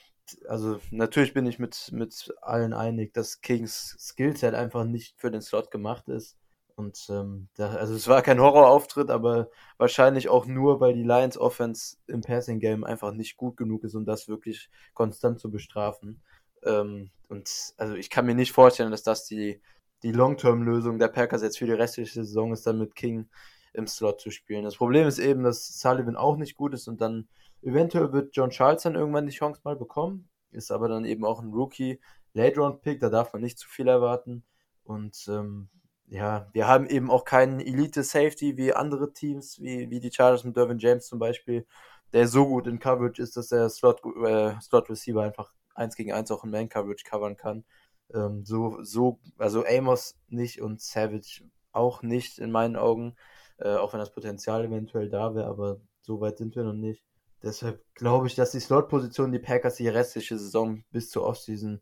also natürlich bin ich mit, mit allen einig, dass Kings Skillset einfach nicht für den Slot gemacht ist. Und ähm, da, also es war kein Horrorauftritt, aber wahrscheinlich auch nur, weil die Lions Offense im Passing Game einfach nicht gut genug ist, um das wirklich konstant zu bestrafen. Ähm, und also ich kann mir nicht vorstellen, dass das die, die Long-Term-Lösung der Packers jetzt für die restliche Saison ist, dann mit King im Slot zu spielen. Das Problem ist eben, dass Sullivan auch nicht gut ist und dann eventuell wird John Charles dann irgendwann die Chance mal bekommen, ist aber dann eben auch ein Rookie, Late-Round-Pick, da darf man nicht zu viel erwarten. Und ähm, ja, wir haben eben auch keinen Elite-Safety wie andere Teams, wie, wie die Chargers mit Dervin James zum Beispiel, der so gut in Coverage ist, dass der Slot, äh, Slot-Receiver einfach eins gegen eins auch in Man-Coverage covern kann. Ähm, so, so, also Amos nicht und Savage auch nicht in meinen Augen, äh, auch wenn das Potenzial eventuell da wäre, aber so weit sind wir noch nicht. Deshalb glaube ich, dass die Slot-Position die Packers die restliche Saison bis zur Offseason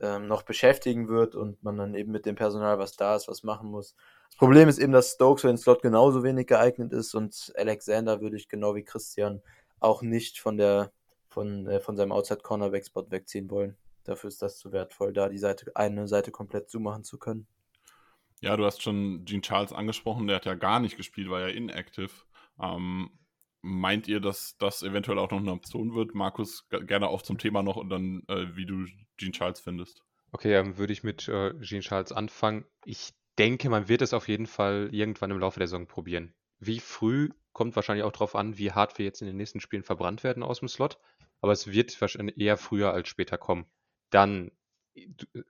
ähm, noch beschäftigen wird und man dann eben mit dem Personal, was da ist, was machen muss. Das Problem ist eben, dass Stokes für den Slot genauso wenig geeignet ist und Alexander würde ich genau wie Christian auch nicht von der von, äh, von seinem Outside Cornerback Spot wegziehen wollen. Dafür ist das zu wertvoll, da die Seite eine Seite komplett zumachen zu können. Ja, du hast schon Gene Charles angesprochen, der hat ja gar nicht gespielt, war ja inactive. Ähm, meint ihr, dass das eventuell auch noch eine Option wird? Markus, gerne auch zum Thema noch und dann, äh, wie du Gene Charles findest. Okay, dann würde ich mit äh, Gene Charles anfangen. Ich denke, man wird es auf jeden Fall irgendwann im Laufe der Saison probieren. Wie früh kommt wahrscheinlich auch darauf an, wie hart wir jetzt in den nächsten Spielen verbrannt werden aus dem Slot. Aber es wird wahrscheinlich eher früher als später kommen. Dann,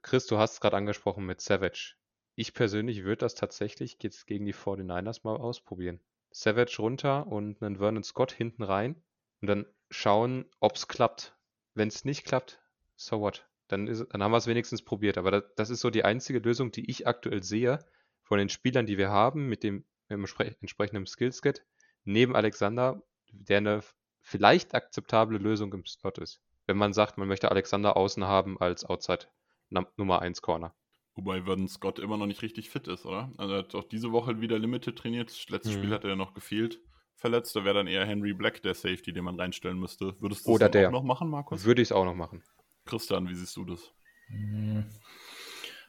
Chris, du hast es gerade angesprochen mit Savage. Ich persönlich würde das tatsächlich jetzt gegen die 49ers mal ausprobieren. Savage runter und einen Vernon Scott hinten rein und dann schauen, ob es klappt. Wenn es nicht klappt, so what? Dann, ist, dann haben wir es wenigstens probiert. Aber das, das, ist so die einzige Lösung, die ich aktuell sehe von den Spielern, die wir haben, mit dem, mit dem entsprechenden Skillset, neben Alexander, der eine vielleicht akzeptable Lösung im Slot ist. Wenn man sagt, man möchte Alexander außen haben als Outside Nummer 1 Corner. Wobei Vernon Scott immer noch nicht richtig fit ist, oder? Also er hat auch diese Woche wieder Limited trainiert. Das letzte mhm. Spiel hat er ja noch gefehlt. Verletzt, da wäre dann eher Henry Black der Safety, den man reinstellen müsste. Würdest du das der. auch noch machen, Markus? Würde ich es auch noch machen. Christian, wie siehst du das? Hm,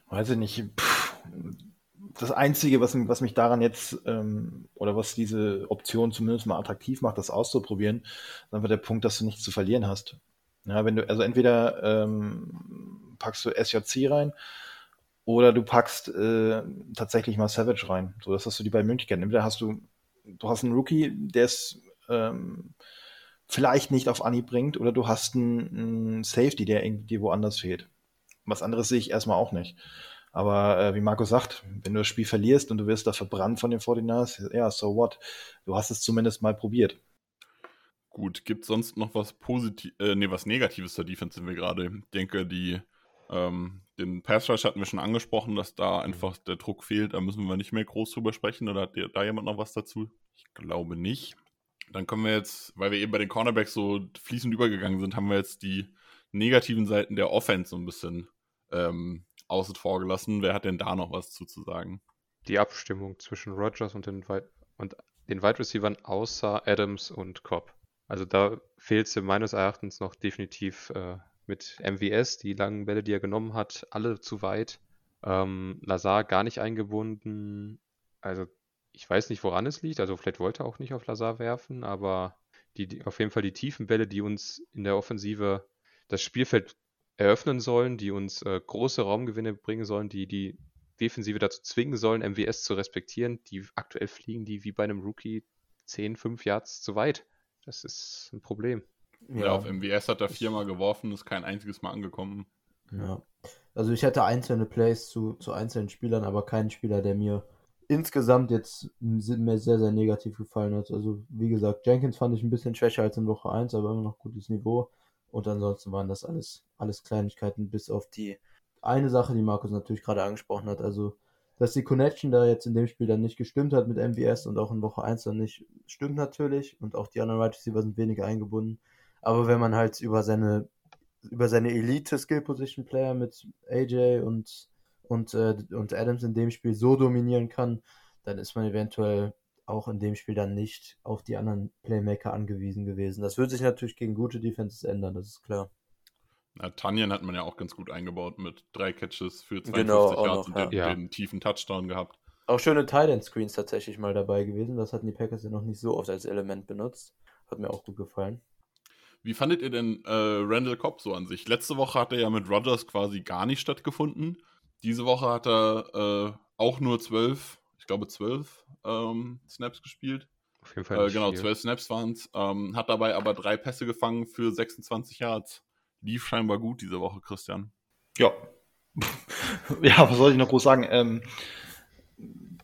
weiß ich nicht. das Einzige, was, was, mich daran jetzt ähm, oder was diese Option zumindest mal attraktiv macht, das auszuprobieren, dann wird der Punkt, dass du nichts zu verlieren hast. Ja, wenn du, also entweder ähm, packst du SJC rein oder du packst äh, tatsächlich mal Savage rein. So, das hast du die beiden Möglichkeiten. Entweder hast du, du hast einen Rookie, der es ähm, vielleicht nicht auf Anhieb bringt, oder du hast einen, einen Safety, der irgendwie woanders fehlt. Was anderes sehe ich erstmal auch nicht. Aber äh, wie Marco sagt, wenn du das Spiel verlierst und du wirst da verbrannt von den 49ers, ja, so what? Du hast es zumindest mal probiert. Gut, gibt es sonst noch was Positiv äh, nee, was Negatives zur Defense sind wir gerade? Ich denke, die ähm, den Pass Rush hatten wir schon angesprochen, dass da einfach der Druck fehlt. Da müssen wir nicht mehr groß drüber sprechen. Oder hat da jemand noch was dazu? Ich glaube nicht. Dann kommen wir jetzt, weil wir eben bei den Cornerbacks so fließend übergegangen sind, haben wir jetzt die negativen Seiten der Offense so ein bisschen ähm, außen vor gelassen. Wer hat denn da noch was zuzusagen? Die Abstimmung zwischen Rogers und den, Wide und den Wide Receivers außer Adams und Cobb. Also da fehlt es meines Erachtens noch definitiv äh, mit MWS, die langen Bälle, die er genommen hat, alle zu weit. Ähm, Lazar gar nicht eingebunden. Also ich weiß nicht, woran es liegt. Also vielleicht wollte er auch nicht auf Lazar werfen, aber die, die, auf jeden Fall die tiefen Bälle, die uns in der Offensive das Spielfeld eröffnen sollen, die uns äh, große Raumgewinne bringen sollen, die die Defensive dazu zwingen sollen, MWS zu respektieren, die aktuell fliegen die wie bei einem Rookie 10, 5 Yards zu weit. Das ist ein Problem. Ja, ja auf MWS hat er viermal geworfen, ist kein einziges Mal angekommen. Ja. Also ich hätte einzelne Plays zu, zu einzelnen Spielern, aber keinen Spieler, der mir insgesamt jetzt mir sehr, sehr negativ gefallen hat. Also wie gesagt, Jenkins fand ich ein bisschen schwächer als in Woche 1, aber immer noch gutes Niveau. Und ansonsten waren das alles, alles Kleinigkeiten, bis auf die eine Sache, die Markus natürlich gerade angesprochen hat. Also, dass die Connection da jetzt in dem Spiel dann nicht gestimmt hat mit MVS und auch in Woche 1 dann nicht, stimmt natürlich. Und auch die anderen Right Receiver sind weniger eingebunden. Aber wenn man halt über seine, über seine Elite-Skill-Position-Player mit AJ und, und, äh, und Adams in dem Spiel so dominieren kann, dann ist man eventuell auch in dem Spiel dann nicht auf die anderen Playmaker angewiesen gewesen. Das wird sich natürlich gegen gute Defenses ändern, das ist klar. Na, Tanyan hat man ja auch ganz gut eingebaut mit drei Catches für 52 genau, Yards und ja. den, den, tiefen Touchdown gehabt. Auch schöne Tight Screens tatsächlich mal dabei gewesen. Das hatten die Packers ja noch nicht so oft als Element benutzt. Hat mir auch gut gefallen. Wie fandet ihr denn äh, Randall Cobb so an sich? Letzte Woche hat er ja mit Rodgers quasi gar nicht stattgefunden. Diese Woche hat er äh, auch nur zwölf, ich glaube zwölf ähm, Snaps gespielt. Auf jeden Fall. Äh, genau, zwölf Snaps waren es. Ähm, hat dabei aber drei Pässe gefangen für 26 Yards. Lief scheinbar gut diese Woche, Christian. Ja. ja, was soll ich noch groß sagen? Ähm,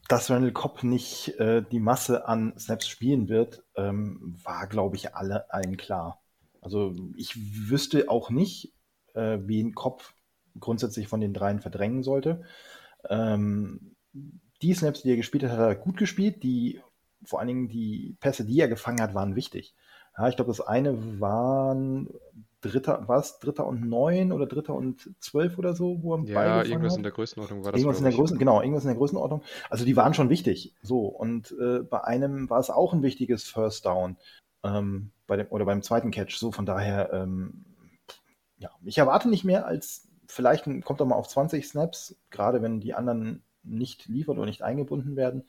dass Randall Cobb nicht äh, die Masse an Snaps spielen wird, ähm, war, glaube ich, alle allen klar. Also ich wüsste auch nicht, äh, wie ein Kopf grundsätzlich von den dreien verdrängen sollte. Ähm, die Snaps, die er gespielt hat, hat er gut gespielt. Die, vor allen Dingen die Pässe, die er gefangen hat, waren wichtig. Ja, ich glaube, das eine waren Dritter, was? Dritter und neun oder Dritter und zwölf oder so, wo er Ja, irgendwas hat? in der Größenordnung war das. Irgendwas in der Größen, genau, irgendwas in der Größenordnung. Also die waren schon wichtig. So, und äh, bei einem war es auch ein wichtiges First Down. Ähm, bei dem, oder beim zweiten Catch. So, von daher, ähm, ja, ich erwarte nicht mehr als, vielleicht kommt er mal auf 20 Snaps, gerade wenn die anderen nicht liefert oder nicht eingebunden werden.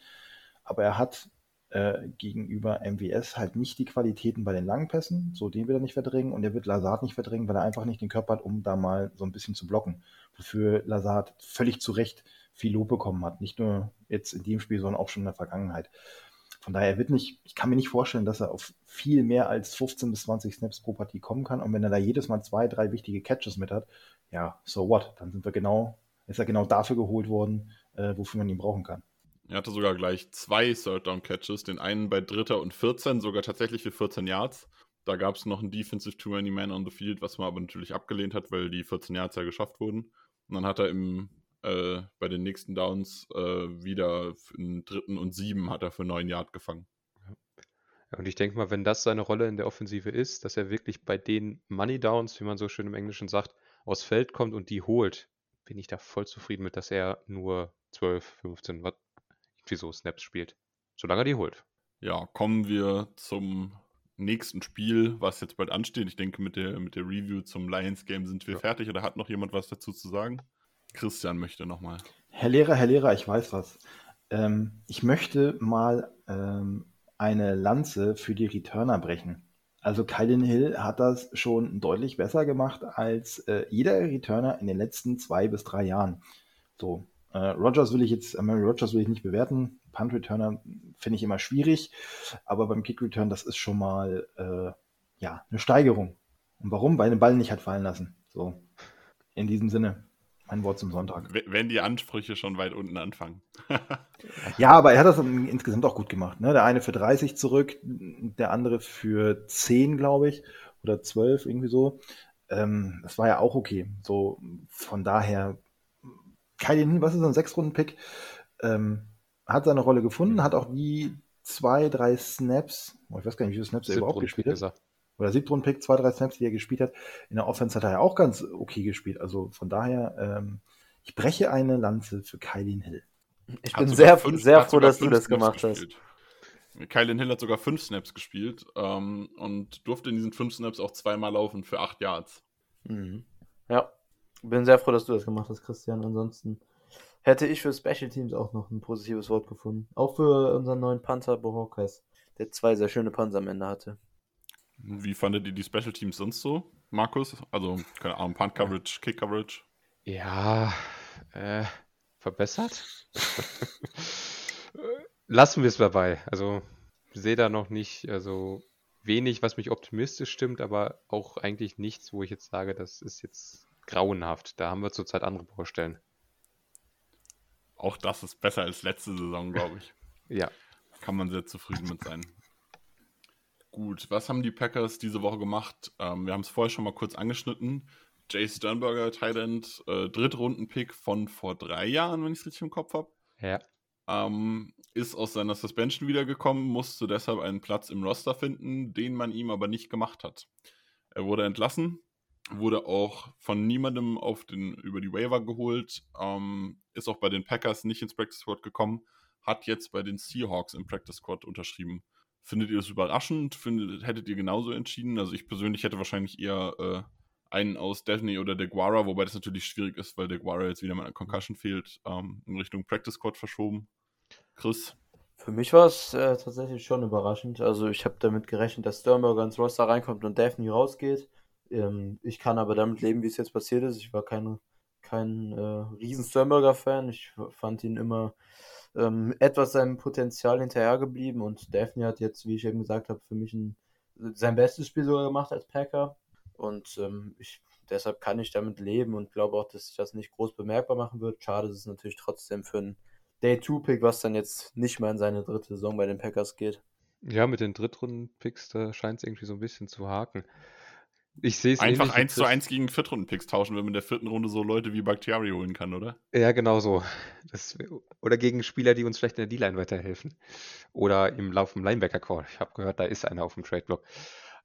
Aber er hat äh, gegenüber MWS halt nicht die Qualitäten bei den langen Pässen, so den wird er nicht verdrängen und er wird Lazard nicht verdrängen, weil er einfach nicht den Körper hat, um da mal so ein bisschen zu blocken. Wofür Lazard völlig zu Recht viel Lob bekommen hat. Nicht nur jetzt in dem Spiel, sondern auch schon in der Vergangenheit. Von daher wird nicht, ich kann mir nicht vorstellen, dass er auf viel mehr als 15 bis 20 Snaps pro Partie kommen kann. Und wenn er da jedes Mal zwei, drei wichtige Catches mit hat, ja, so what? Dann sind wir genau, ist er genau dafür geholt worden, äh, wofür man ihn brauchen kann. Er hatte sogar gleich zwei Third-Down-Catches, den einen bei Dritter und 14, sogar tatsächlich für 14 Yards. Da gab es noch einen Defensive Too Many Man on the Field, was man aber natürlich abgelehnt hat, weil die 14 Yards ja geschafft wurden. Und dann hat er im, äh, bei den nächsten Downs äh, wieder im dritten und sieben hat er für 9 Yard gefangen. Ja, und ich denke mal, wenn das seine Rolle in der Offensive ist, dass er wirklich bei den Money Downs, wie man so schön im Englischen sagt, aufs Feld kommt und die holt, bin ich da voll zufrieden mit, dass er nur 12, 15, was wieso Snaps spielt. Solange er die holt. Ja, kommen wir zum nächsten Spiel, was jetzt bald ansteht. Ich denke, mit der, mit der Review zum Lions Game sind wir ja. fertig. Oder hat noch jemand was dazu zu sagen? Christian möchte nochmal. Herr Lehrer, Herr Lehrer, ich weiß was. Ähm, ich möchte mal ähm, eine Lanze für die Returner brechen. Also Kylan Hill hat das schon deutlich besser gemacht als äh, jeder Returner in den letzten zwei bis drei Jahren. So, äh, Rogers will ich jetzt, äh, Mary Rogers will ich nicht bewerten. Punt Returner finde ich immer schwierig, aber beim Kick Return, das ist schon mal äh, ja eine Steigerung. Und warum? Weil den Ball nicht hat fallen lassen. So, in diesem Sinne, mein Wort zum Sonntag. Wenn die Ansprüche schon weit unten anfangen. ja, aber er hat das insgesamt auch gut gemacht. Ne? Der eine für 30 zurück, der andere für 10, glaube ich, oder 12, irgendwie so. Ähm, das war ja auch okay. So, von daher Kylie was ist ein Sechs-Runden-Pick, ähm, hat seine Rolle gefunden, hat auch die zwei, drei Snaps, oh, ich weiß gar nicht, wie viele Snaps er überhaupt gespielt hat. Oder Siebtrunden-Pick, zwei, drei Snaps, die er gespielt hat. In der Offense hat er ja auch ganz okay gespielt. Also von daher, ähm, ich breche eine Lanze für Kylie Hill. Ich bin sehr, fünf, sehr froh, dass du das gemacht gespielt. hast. Kylie Hill hat sogar fünf Snaps gespielt ähm, und durfte in diesen fünf Snaps auch zweimal laufen für acht Yards. Mhm. Ja, bin sehr froh, dass du das gemacht hast, Christian. Ansonsten hätte ich für Special Teams auch noch ein positives Wort gefunden. Auch für unseren neuen Panther Bohawkes, der zwei sehr schöne Panzer am Ende hatte. Wie fandet ihr die Special Teams sonst so, Markus? Also, keine Ahnung, Punt Coverage, Kick Coverage? Ja, äh, verbessert? Lassen wir es dabei. Also, sehe da noch nicht, also wenig, was mich optimistisch stimmt, aber auch eigentlich nichts, wo ich jetzt sage, das ist jetzt grauenhaft. Da haben wir zurzeit andere Baustellen. Auch das ist besser als letzte Saison, glaube ich. ja. Kann man sehr zufrieden mit sein. Gut, was haben die Packers diese Woche gemacht? Ähm, wir haben es vorher schon mal kurz angeschnitten. Jay Sternberger, Thailand, äh, Drittrunden-Pick von vor drei Jahren, wenn ich es richtig im Kopf habe. Ja. Ähm, ist aus seiner Suspension wiedergekommen, musste deshalb einen Platz im Roster finden, den man ihm aber nicht gemacht hat. Er wurde entlassen, wurde auch von niemandem auf den, über die Waiver geholt, ähm, ist auch bei den Packers nicht ins Practice Squad gekommen, hat jetzt bei den Seahawks im Practice Squad unterschrieben. Findet ihr das überraschend? Findet, hättet ihr genauso entschieden? Also ich persönlich hätte wahrscheinlich eher äh, einen aus Daphne oder DeGuara, wobei das natürlich schwierig ist, weil DeGuara jetzt wieder mal eine Concussion fehlt, ähm, in Richtung Practice Squad verschoben. Chris? Für mich war es äh, tatsächlich schon überraschend. Also ich habe damit gerechnet, dass Sternberger ins Roster reinkommt und Daphne rausgeht. Ähm, ich kann aber damit leben, wie es jetzt passiert ist. Ich war kein, kein äh, riesen Sternberger-Fan. Ich fand ihn immer ähm, etwas seinem Potenzial hinterhergeblieben und Daphne hat jetzt, wie ich eben gesagt habe, für mich ein, sein bestes Spiel sogar gemacht als Packer. Und ähm, ich, deshalb kann ich damit leben und glaube auch, dass sich das nicht groß bemerkbar machen wird. Schade ist es natürlich trotzdem für einen Day-2-Pick, was dann jetzt nicht mehr in seine dritte Saison bei den Packers geht. Ja, mit den Drittrunden-Picks, da scheint es irgendwie so ein bisschen zu haken. Ich sehe es Einfach eins zu eins gegen Viertrunden-Picks tauschen, wenn man in der vierten Runde so Leute wie Bakhtiari holen kann, oder? Ja, genau so. Das, oder gegen Spieler, die uns vielleicht in der D-Line weiterhelfen. Oder im Lauf im Linebacker-Call. Ich habe gehört, da ist einer auf dem Trade-Block.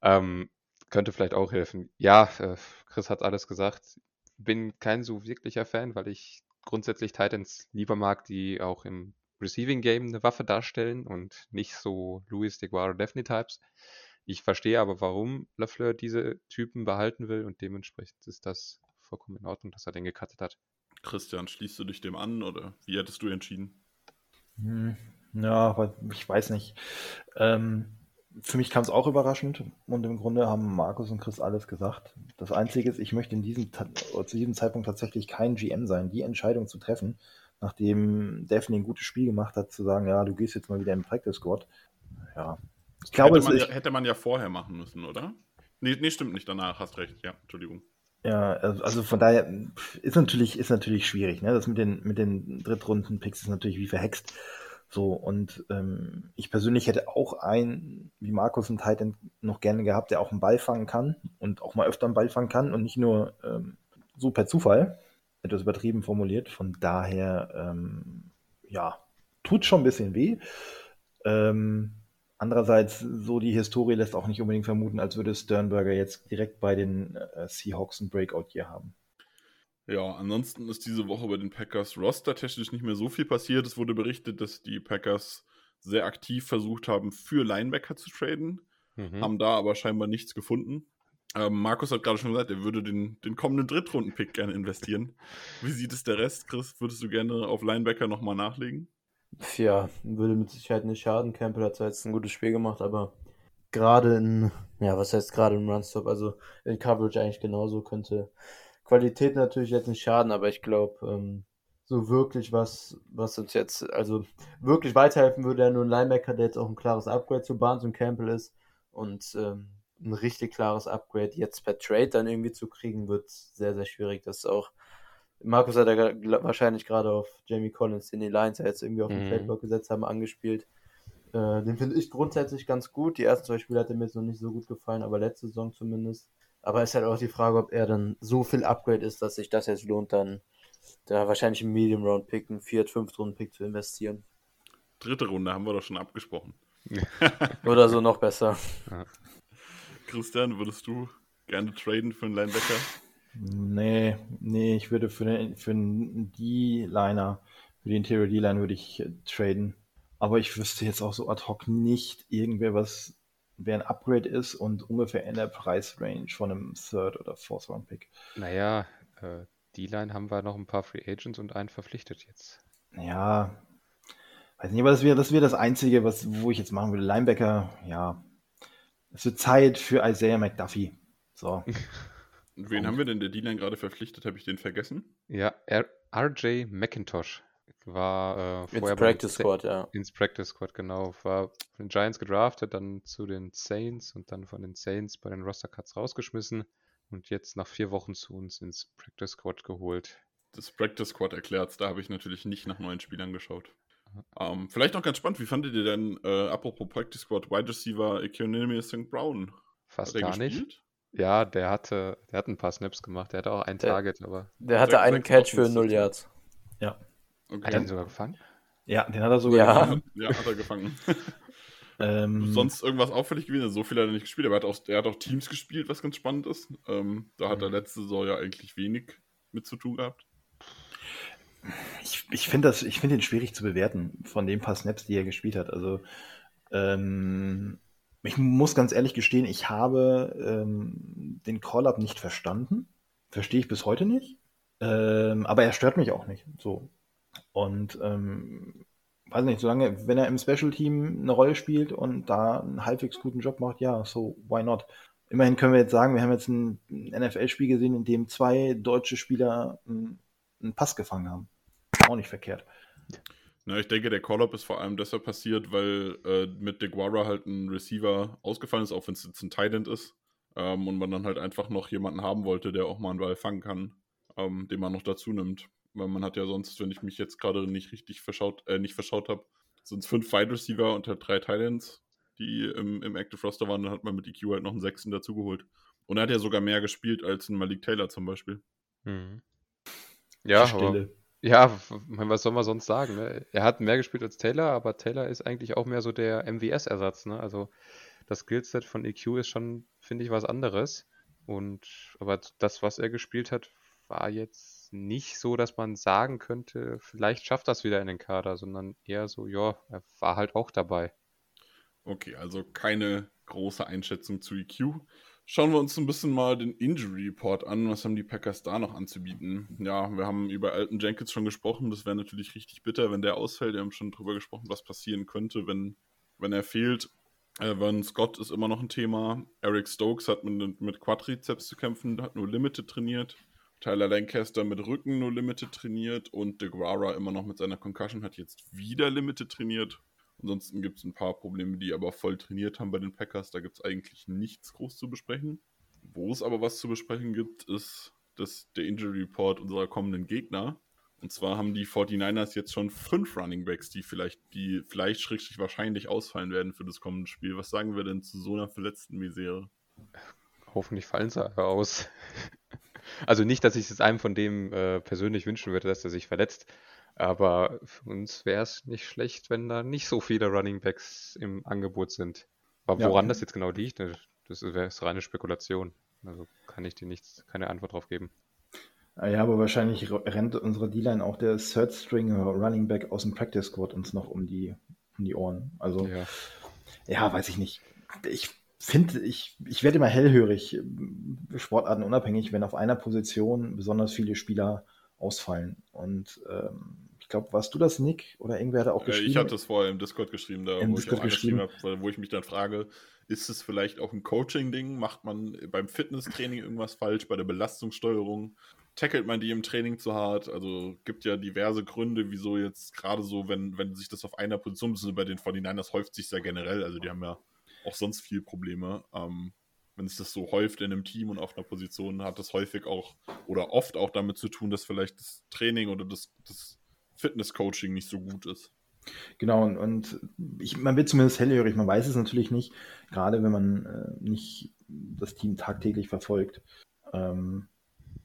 Ähm, könnte vielleicht auch helfen. Ja, äh, Chris hat alles gesagt. Bin kein so wirklicher Fan, weil ich grundsätzlich Titans lieber mag, die auch im Receiving Game eine Waffe darstellen und nicht so Luis de Guara Daphne Types. Ich verstehe aber, warum Lafleur diese Typen behalten will und dementsprechend ist das vollkommen in Ordnung, dass er den gecuttet hat. Christian, schließt du dich dem an oder wie hättest du entschieden? Hm, ja, ich weiß nicht. Ähm, für mich kam es auch überraschend und im Grunde haben Markus und Chris alles gesagt. Das Einzige ist, ich möchte in diesem, zu diesem Zeitpunkt tatsächlich kein GM sein, die Entscheidung zu treffen, nachdem Daphne ein gutes Spiel gemacht hat, zu sagen, ja, du gehst jetzt mal wieder in den Practice Squad. Ja. Ich glaube, hätte man, ja, hätte man ja vorher machen müssen, oder? Nee, nee, stimmt nicht, danach hast recht, ja, Entschuldigung. Ja, also, also von daher ist natürlich, ist natürlich schwierig, ne? Das mit den, mit den Drittrunden-Picks ist natürlich wie verhext. So, und ähm, ich persönlich hätte auch einen, wie Markus einen Titan noch gerne gehabt, der auch einen Ball fangen kann und auch mal öfter einen Ball fangen kann und nicht nur ähm, so per Zufall. Etwas übertrieben formuliert. Von daher, ähm, ja, tut schon ein bisschen weh. Ähm, andererseits, so die Historie lässt auch nicht unbedingt vermuten, als würde Sternberger jetzt direkt bei den äh, Seahawks ein Breakout hier haben. Ja, ansonsten ist diese Woche bei den Packers rostertechnisch nicht mehr so viel passiert. Es wurde berichtet, dass die Packers sehr aktiv versucht haben, für Linebacker zu traden, mhm. haben da aber scheinbar nichts gefunden. Ähm, Markus hat gerade schon gesagt, er würde den, den kommenden Drittrunden-Pick gerne investieren. Wie sieht es der Rest, Chris? Würdest du gerne auf Linebacker nochmal nachlegen? Ja, würde mit Sicherheit nicht schaden. Campbell hat zwar jetzt ein gutes Spiel gemacht, aber gerade in, ja, was heißt gerade im Runstop, also in Coverage eigentlich genauso könnte Qualität natürlich jetzt nicht schaden, aber ich glaube, ähm, so wirklich was, was uns jetzt, also wirklich weiterhelfen würde, ja nur ein Linebacker, der jetzt auch ein klares Upgrade zu Barnes und Campbell ist und ähm, ein richtig klares Upgrade jetzt per Trade dann irgendwie zu kriegen, wird sehr, sehr schwierig. Das ist auch, Markus hat ja wahrscheinlich gerade auf Jamie Collins, den die Lions ja jetzt irgendwie auf den mhm. Feldblock gesetzt haben, angespielt. Äh, den finde ich grundsätzlich ganz gut. Die ersten zwei Spiele hat er mir jetzt noch nicht so gut gefallen, aber letzte Saison zumindest. Aber es ist halt auch die Frage, ob er dann so viel Upgrade ist, dass sich das jetzt lohnt, dann da wahrscheinlich einen Medium Round Pick, einen Viert-, Fünft-Runden Pick zu investieren. Dritte Runde haben wir doch schon abgesprochen. Oder so noch besser. Christian, würdest du gerne traden für einen Linebacker? Nee, nee, ich würde für den, für den D-Liner, für den Interior D-Line würde ich äh, traden. Aber ich wüsste jetzt auch so ad hoc nicht irgendwer, was wer ein Upgrade ist und ungefähr in der Preisrange von einem Third- oder Fourth-Round-Pick. Naja, äh, die Line haben wir noch ein paar Free Agents und einen verpflichtet jetzt. Ja, weiß nicht, aber das wäre das, wär das Einzige, was, wo ich jetzt machen würde. Linebacker, ja. Es wird Zeit für Isaiah McDuffie. So. Wen haben wir denn der D-Line gerade verpflichtet? Habe ich den vergessen? Ja, RJ McIntosh war äh, vorher ins Practice Squad, ja. Ins Practice Squad, genau. War von den Giants gedraftet, dann zu den Saints und dann von den Saints bei den Roster Cuts rausgeschmissen und jetzt nach vier Wochen zu uns ins Practice Squad geholt. Das Practice Squad erklärt da habe ich natürlich nicht nach neuen Spielern geschaut. Ähm, vielleicht noch ganz spannend, wie fandet ihr denn, äh, apropos Practice Squad, Wide Receiver Economy St. Brown? Fast gar gespielt? nicht. Ja, der hatte, der hat ein paar Snaps gemacht, der hatte auch ein der, Target, aber. Der hatte einen Catch für 0 Yards. Ja. Okay. Hat er ihn sogar gefangen? Ja, den hat er sogar ja. gefangen. Ja, hat er gefangen. ähm, Sonst irgendwas auffällig gewesen? So viel hat er nicht gespielt, aber er hat auch, er hat auch Teams gespielt, was ganz spannend ist. Ähm, da hat er mhm. letzte Saison ja eigentlich wenig mit zu tun gehabt. Ich, ich finde find den schwierig zu bewerten von den paar Snaps, die er gespielt hat. Also, ähm, ich muss ganz ehrlich gestehen, ich habe ähm, den Call-Up nicht verstanden. Verstehe ich bis heute nicht. Ähm, aber er stört mich auch nicht. So. Und ähm, weiß nicht, solange, wenn er im Special Team eine Rolle spielt und da einen halbwegs guten Job macht, ja, so why not? Immerhin können wir jetzt sagen, wir haben jetzt ein NFL-Spiel gesehen, in dem zwei deutsche Spieler einen, Pass gefangen haben. Auch nicht verkehrt. Na, ich denke, der Call-Up ist vor allem deshalb passiert, weil äh, mit DeGuara halt ein Receiver ausgefallen ist, auch wenn es jetzt ein Tight ist. Ähm, und man dann halt einfach noch jemanden haben wollte, der auch mal einen Ball fangen kann, ähm, den man noch dazu nimmt. Weil man hat ja sonst, wenn ich mich jetzt gerade nicht richtig verschaut, äh, nicht verschaut habe, sind es fünf Wide Receiver und halt drei Titans, die im, im Active Roster waren. Dann hat man mit EQ halt noch einen sechsten dazugeholt. Und er hat ja sogar mehr gespielt als ein Malik Taylor zum Beispiel. Mhm. Ja, aber, ja, was soll man sonst sagen? Ne? Er hat mehr gespielt als Taylor, aber Taylor ist eigentlich auch mehr so der MWS-Ersatz. Ne? Also das Skillset von EQ ist schon, finde ich, was anderes. Und aber das, was er gespielt hat, war jetzt nicht so, dass man sagen könnte, vielleicht schafft das wieder in den Kader, sondern eher so, ja, er war halt auch dabei. Okay, also keine große Einschätzung zu EQ. Schauen wir uns ein bisschen mal den Injury Report an. Was haben die Packers da noch anzubieten? Ja, wir haben über Alton Jenkins schon gesprochen. Das wäre natürlich richtig bitter, wenn der ausfällt. Wir haben schon drüber gesprochen, was passieren könnte, wenn, wenn er fehlt. Evan Scott ist immer noch ein Thema. Eric Stokes hat mit, mit Quadrizeps zu kämpfen, hat nur Limited trainiert. Tyler Lancaster mit Rücken nur Limited trainiert und DeGuara immer noch mit seiner Concussion hat jetzt wieder Limited trainiert. Ansonsten gibt es ein paar Probleme, die aber voll trainiert haben bei den Packers. Da gibt es eigentlich nichts groß zu besprechen. Wo es aber was zu besprechen gibt, ist das, der Injury Report unserer kommenden Gegner. Und zwar haben die 49ers jetzt schon fünf Running Backs, die vielleicht, die vielleicht schrägstrich wahrscheinlich ausfallen werden für das kommende Spiel. Was sagen wir denn zu so einer verletzten Misere? Hoffentlich fallen sie aus. also nicht, dass ich es einem von dem äh, persönlich wünschen würde, dass er sich verletzt. Aber für uns wäre es nicht schlecht, wenn da nicht so viele Running Backs im Angebot sind. Aber woran ja. das jetzt genau liegt, ne, das wäre reine Spekulation. Also kann ich dir nichts, keine Antwort drauf geben. Ja, aber wahrscheinlich rennt unsere D-Line auch der Third String Running Back aus dem Practice Squad uns noch um die, um die Ohren. Also, ja, ja weiß ich nicht. Ich finde, ich, ich werde immer hellhörig, Sportarten unabhängig, wenn auf einer Position besonders viele Spieler ausfallen. Und ähm, ich glaube, warst du das, Nick? Oder irgendwer hat auch geschrieben? Ich hatte es vorher im Discord geschrieben, da wo Discord ich geschrieben habe, wo ich mich dann frage, ist es vielleicht auch ein Coaching-Ding? Macht man beim Fitnesstraining irgendwas falsch, bei der Belastungssteuerung? Tackelt man die im Training zu hart? Also gibt ja diverse Gründe, wieso jetzt gerade so, wenn, wenn sich das auf einer Position, bei den 49ers häuft sich ja generell, also die haben ja auch sonst viel Probleme. Ähm, wenn sich das so häuft in einem Team und auf einer Position, hat das häufig auch oder oft auch damit zu tun, dass vielleicht das Training oder das, das Fitness-Coaching nicht so gut ist. Genau, und, und ich, man wird zumindest hellhörig, man weiß es natürlich nicht, gerade wenn man äh, nicht das Team tagtäglich verfolgt. Ähm,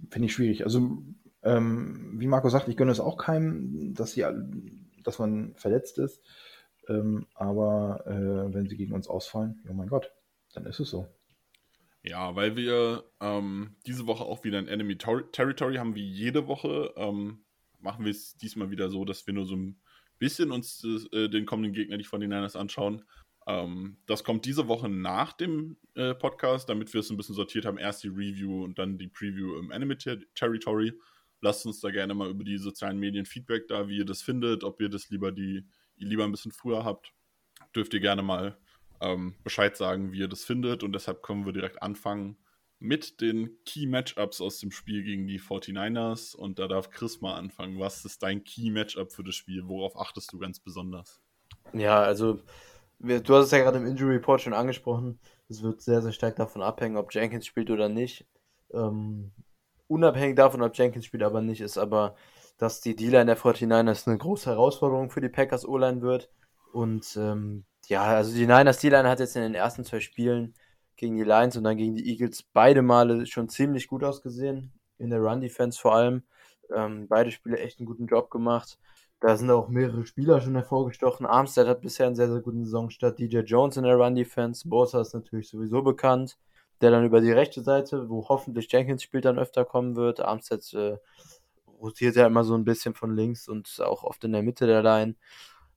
Finde ich schwierig. Also, ähm, wie Marco sagt, ich gönne es auch keinem, dass, sie, dass man verletzt ist. Ähm, aber äh, wenn sie gegen uns ausfallen, oh mein Gott, dann ist es so. Ja, weil wir ähm, diese Woche auch wieder ein Enemy Territory haben, wie jede Woche, ähm, machen wir es diesmal wieder so, dass wir nur so ein bisschen uns äh, den kommenden Gegner, die von den Niners anschauen. Ähm, das kommt diese Woche nach dem äh, Podcast, damit wir es ein bisschen sortiert haben. Erst die Review und dann die Preview im Enemy Ter Territory. Lasst uns da gerne mal über die sozialen Medien Feedback da, wie ihr das findet, ob ihr das lieber die, lieber ein bisschen früher habt. Dürft ihr gerne mal ähm, Bescheid sagen, wie ihr das findet. Und deshalb können wir direkt anfangen mit den Key Matchups aus dem Spiel gegen die 49ers. Und da darf Chris mal anfangen. Was ist dein Key Matchup für das Spiel? Worauf achtest du ganz besonders? Ja, also du hast es ja gerade im Injury Report schon angesprochen. Es wird sehr, sehr stark davon abhängen, ob Jenkins spielt oder nicht. Ähm, unabhängig davon, ob Jenkins spielt, aber nicht, ist aber, dass die D-Line der 49ers eine große Herausforderung für die Packers O-Line wird. Und ähm, ja, also die Niners D-Line hat jetzt in den ersten zwei Spielen gegen die Lions und dann gegen die Eagles beide Male schon ziemlich gut ausgesehen. In der Run-Defense vor allem. Ähm, beide Spiele echt einen guten Job gemacht. Da sind auch mehrere Spieler schon hervorgestochen. Armstead hat bisher einen sehr, sehr guten Saisonstart. DJ Jones in der Run-Defense. Bosa ist natürlich sowieso bekannt. Der dann über die rechte Seite, wo hoffentlich Jenkins spielt, dann öfter kommen wird. Armstead äh, rotiert ja immer so ein bisschen von links und auch oft in der Mitte der Line.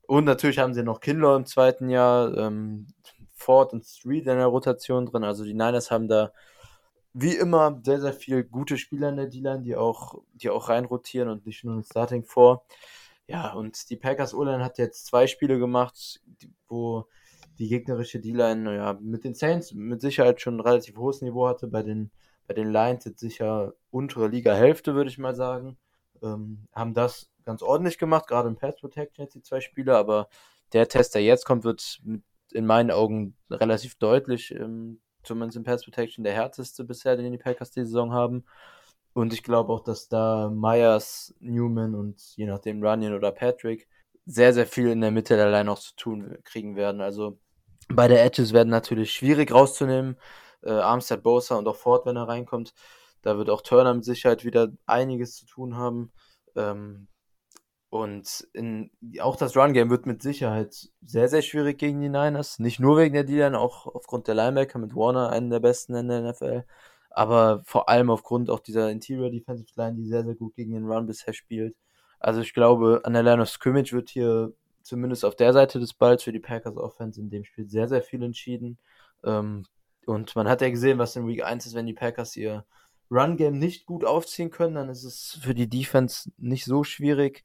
Und natürlich haben sie noch Kinlaw im zweiten Jahr, ähm, Ford und Street in der Rotation drin. Also die Niners haben da wie immer sehr, sehr viel gute Spieler in der D-Line, die auch, die auch reinrotieren und nicht nur ein Starting vor. Ja, und die Packers O-Line hat jetzt zwei Spiele gemacht, wo die gegnerische D-Line ja, mit den Saints mit Sicherheit schon ein relativ hohes Niveau hatte. Bei den, bei den Lions jetzt sicher untere Liga-Hälfte, würde ich mal sagen. Ähm, haben das ganz ordentlich gemacht, gerade im Pass Protection jetzt die zwei Spiele, aber der Test, der jetzt kommt, wird in meinen Augen relativ deutlich, ähm, zumindest im Pass Protection, der härteste bisher, den die Packers die Saison haben. Und ich glaube auch, dass da Myers, Newman und je nachdem Runyon oder Patrick sehr, sehr viel in der Mitte der Line auch zu tun kriegen werden. Also bei der Edges werden natürlich schwierig rauszunehmen. Äh, Armstead, Bosa und auch Ford, wenn er reinkommt. Da wird auch Turner mit Sicherheit wieder einiges zu tun haben. Ähm, Und in, auch das Run-Game wird mit Sicherheit sehr, sehr schwierig gegen die Niners. Nicht nur wegen der D-Line, auch aufgrund der Linebacker mit Warner, einen der besten in der NFL. Aber vor allem aufgrund auch dieser Interior Defensive Line, die sehr, sehr gut gegen den Run bisher spielt. Also ich glaube, an der Line of Scrimmage wird hier zumindest auf der Seite des Balls für die Packers Offense in dem Spiel sehr, sehr viel entschieden. Ähm, und man hat ja gesehen, was in Week 1 ist, wenn die Packers ihr Run-Game nicht gut aufziehen können, dann ist es für die Defense nicht so schwierig,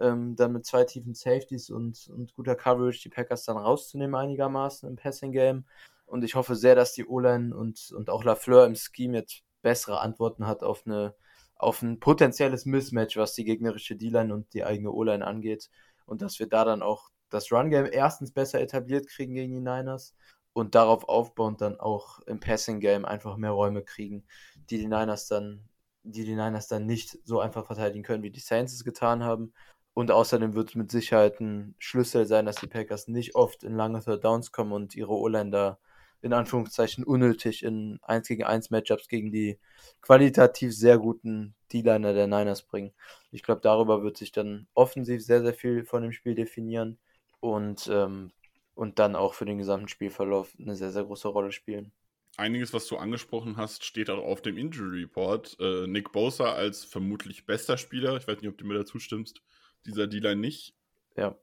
ähm, dann mit zwei tiefen Safeties und, und guter Coverage die Packers dann rauszunehmen einigermaßen im Passing-Game. Und ich hoffe sehr, dass die O-Line und, und auch Lafleur im Scheme jetzt bessere Antworten hat auf eine auf ein potenzielles Mismatch, was die gegnerische D-Line und die eigene O-Line angeht. Und dass wir da dann auch das Run-Game erstens besser etabliert kriegen gegen die Niners und darauf aufbauend dann auch im Passing-Game einfach mehr Räume kriegen, die die Niners dann, die die Niners dann nicht so einfach verteidigen können, wie die Saints es getan haben. Und außerdem wird es mit Sicherheit ein Schlüssel sein, dass die Packers nicht oft in lange Third Downs kommen und ihre da in Anführungszeichen unnötig in 1 gegen 1 Matchups gegen die qualitativ sehr guten D-Liner der Niners bringen. Ich glaube, darüber wird sich dann offensiv sehr, sehr viel von dem Spiel definieren und, ähm, und dann auch für den gesamten Spielverlauf eine sehr, sehr große Rolle spielen. Einiges, was du angesprochen hast, steht auch auf dem Injury Report. Äh, Nick Bosa als vermutlich bester Spieler, ich weiß nicht, ob du mir dazu stimmst, dieser D-Line nicht. Ja.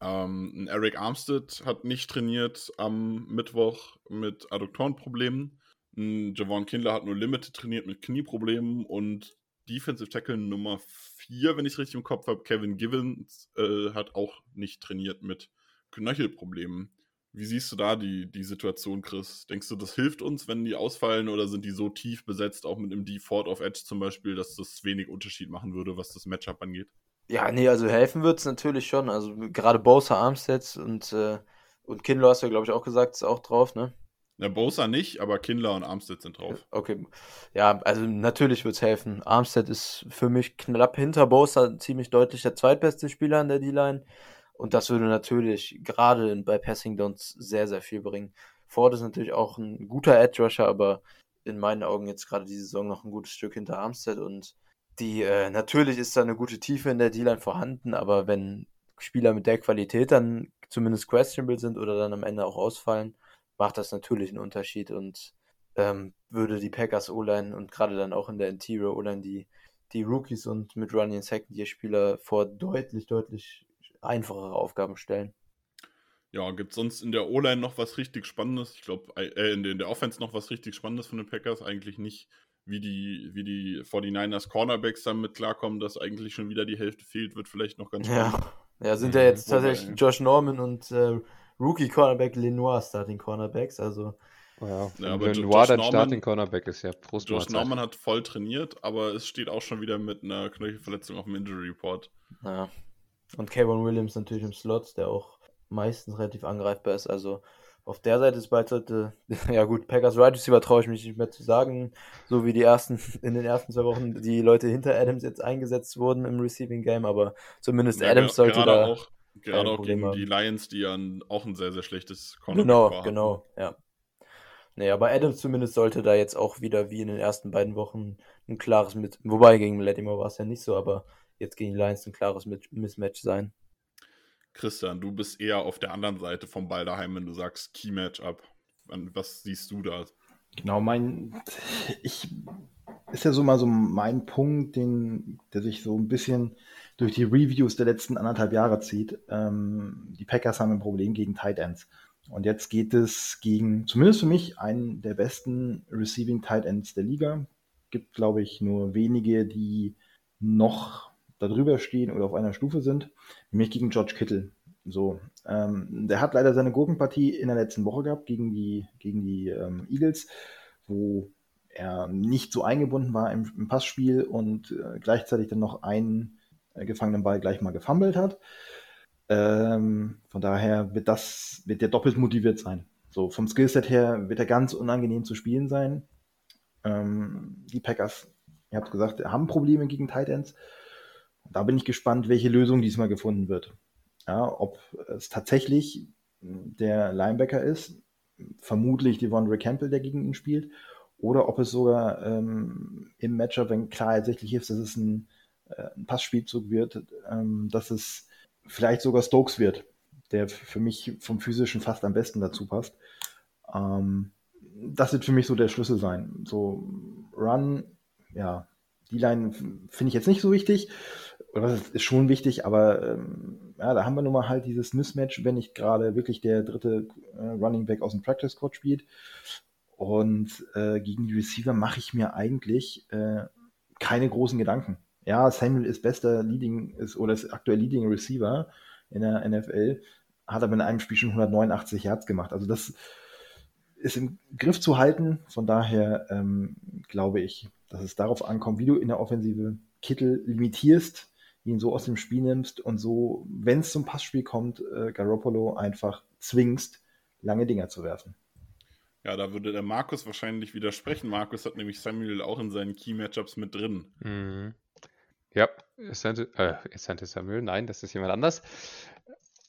Ähm, Eric Armstead hat nicht trainiert am Mittwoch mit Adduktorenproblemen. Javon Kindler hat nur Limited trainiert mit Knieproblemen und Defensive Tackle Nummer 4, wenn ich es richtig im Kopf habe, Kevin Givens, äh, hat auch nicht trainiert mit Knöchelproblemen. Wie siehst du da die, die Situation, Chris? Denkst du, das hilft uns, wenn die ausfallen oder sind die so tief besetzt, auch mit einem Default of Edge zum Beispiel, dass das wenig Unterschied machen würde, was das Matchup angeht? Ja, nee, also helfen wird es natürlich schon. Also gerade Bosa Armstead und, äh, und Kindler hast du ja, glaube ich, auch gesagt, ist auch drauf, ne? Na, Bosa nicht, aber Kindler und Armstead sind drauf. Okay. Ja, also natürlich wird es helfen. Armstead ist für mich knapp hinter Bosa ziemlich deutlich der zweitbeste Spieler an der D-Line. Und das würde natürlich gerade bei Passing Downs sehr, sehr viel bringen. Ford ist natürlich auch ein guter Edge Rusher, aber in meinen Augen jetzt gerade die Saison noch ein gutes Stück hinter Armstead und die, äh, natürlich ist da eine gute Tiefe in der D-Line vorhanden, aber wenn Spieler mit der Qualität dann zumindest questionable sind oder dann am Ende auch ausfallen, macht das natürlich einen Unterschied und ähm, würde die Packers O-Line und gerade dann auch in der Interior O-Line die, die Rookies und mit Running Second Year Spieler vor deutlich, deutlich einfachere Aufgaben stellen. Ja, gibt es sonst in der O-Line noch was richtig Spannendes? Ich glaube, äh, in der Offense noch was richtig Spannendes von den Packers? Eigentlich nicht wie die, wie die 49ers Cornerbacks damit klarkommen, dass eigentlich schon wieder die Hälfte fehlt, wird vielleicht noch ganz spannend. Ja, ja sind ja jetzt tatsächlich Wobei, Josh Norman und äh, Rookie Cornerback Lenoir Starting Cornerbacks, also. Oh ja, ja aber Lenoir dann Starting Cornerback ist ja Prost Josh Norman hat voll trainiert, aber es steht auch schon wieder mit einer Knöchelverletzung auf dem Injury Report. Ja. Und Kayvon Williams natürlich im Slot, der auch meistens relativ angreifbar ist, also auf der Seite des Balls sollte, ja gut, Packers Right Receiver traue ich mich nicht mehr zu sagen, so wie die ersten, in den ersten zwei Wochen die Leute hinter Adams jetzt eingesetzt wurden im Receiving Game, aber zumindest ja, Adams sollte da. Auch, gerade auch gegen haben. die Lions, die ja auch ein sehr, sehr schlechtes Cornerback Genau, war. genau, ja. Nee, aber Adams zumindest sollte da jetzt auch wieder wie in den ersten beiden Wochen ein klares mit, wobei gegen Latimore war es ja nicht so, aber jetzt gegen die Lions ein klares Mismatch sein. Christian, du bist eher auf der anderen Seite vom Ball daheim, wenn du sagst Key Matchup. Was siehst du da? Genau, mein, ich, ist ja so mal so mein Punkt, den, der sich so ein bisschen durch die Reviews der letzten anderthalb Jahre zieht. Ähm, die Packers haben ein Problem gegen Tight Ends. Und jetzt geht es gegen, zumindest für mich, einen der besten Receiving Tight Ends der Liga. Gibt, glaube ich, nur wenige, die noch darüber stehen oder auf einer Stufe sind, nämlich gegen George Kittle. So, ähm, der hat leider seine Gurkenpartie in der letzten Woche gehabt gegen die, gegen die ähm, Eagles, wo er nicht so eingebunden war im, im Passspiel und äh, gleichzeitig dann noch einen äh, gefangenen Ball gleich mal gefummelt hat. Ähm, von daher wird das, wird der doppelt motiviert sein. So, vom Skillset her wird er ganz unangenehm zu spielen sein. Ähm, die Packers, ihr habt gesagt, haben Probleme gegen Tight Ends da bin ich gespannt, welche Lösung diesmal gefunden wird. Ja, ob es tatsächlich der Linebacker ist, vermutlich Devondre Campbell, der gegen ihn spielt, oder ob es sogar ähm, im Matchup, wenn klar ersichtlich ist, dass es ein äh, ein Passspielzug wird, ähm, dass es vielleicht sogar Stokes wird, der für mich vom physischen fast am besten dazu passt. Ähm, das wird für mich so der Schlüssel sein. So Run, ja, die Line finde ich jetzt nicht so wichtig. Oder das ist schon wichtig, aber ähm, ja, da haben wir nun mal halt dieses Mismatch, wenn nicht gerade wirklich der dritte äh, Running Back aus dem Practice Squad spielt. Und äh, gegen die Receiver mache ich mir eigentlich äh, keine großen Gedanken. Ja, Samuel ist bester Leading ist oder ist aktuell Leading Receiver in der NFL, hat aber in einem Spiel schon 189 Yards gemacht. Also das ist im Griff zu halten. Von daher ähm, glaube ich, dass es darauf ankommt, wie du in der Offensive Kittel limitierst, ihn so aus dem Spiel nimmst und so, wenn es zum Passspiel kommt, äh, Garoppolo einfach zwingst, lange Dinger zu werfen. Ja, da würde der Markus wahrscheinlich widersprechen. Markus hat nämlich Samuel auch in seinen Key-Matchups mit drin. Mhm. Ja, Sante, äh, Samuel, nein, das ist jemand anders.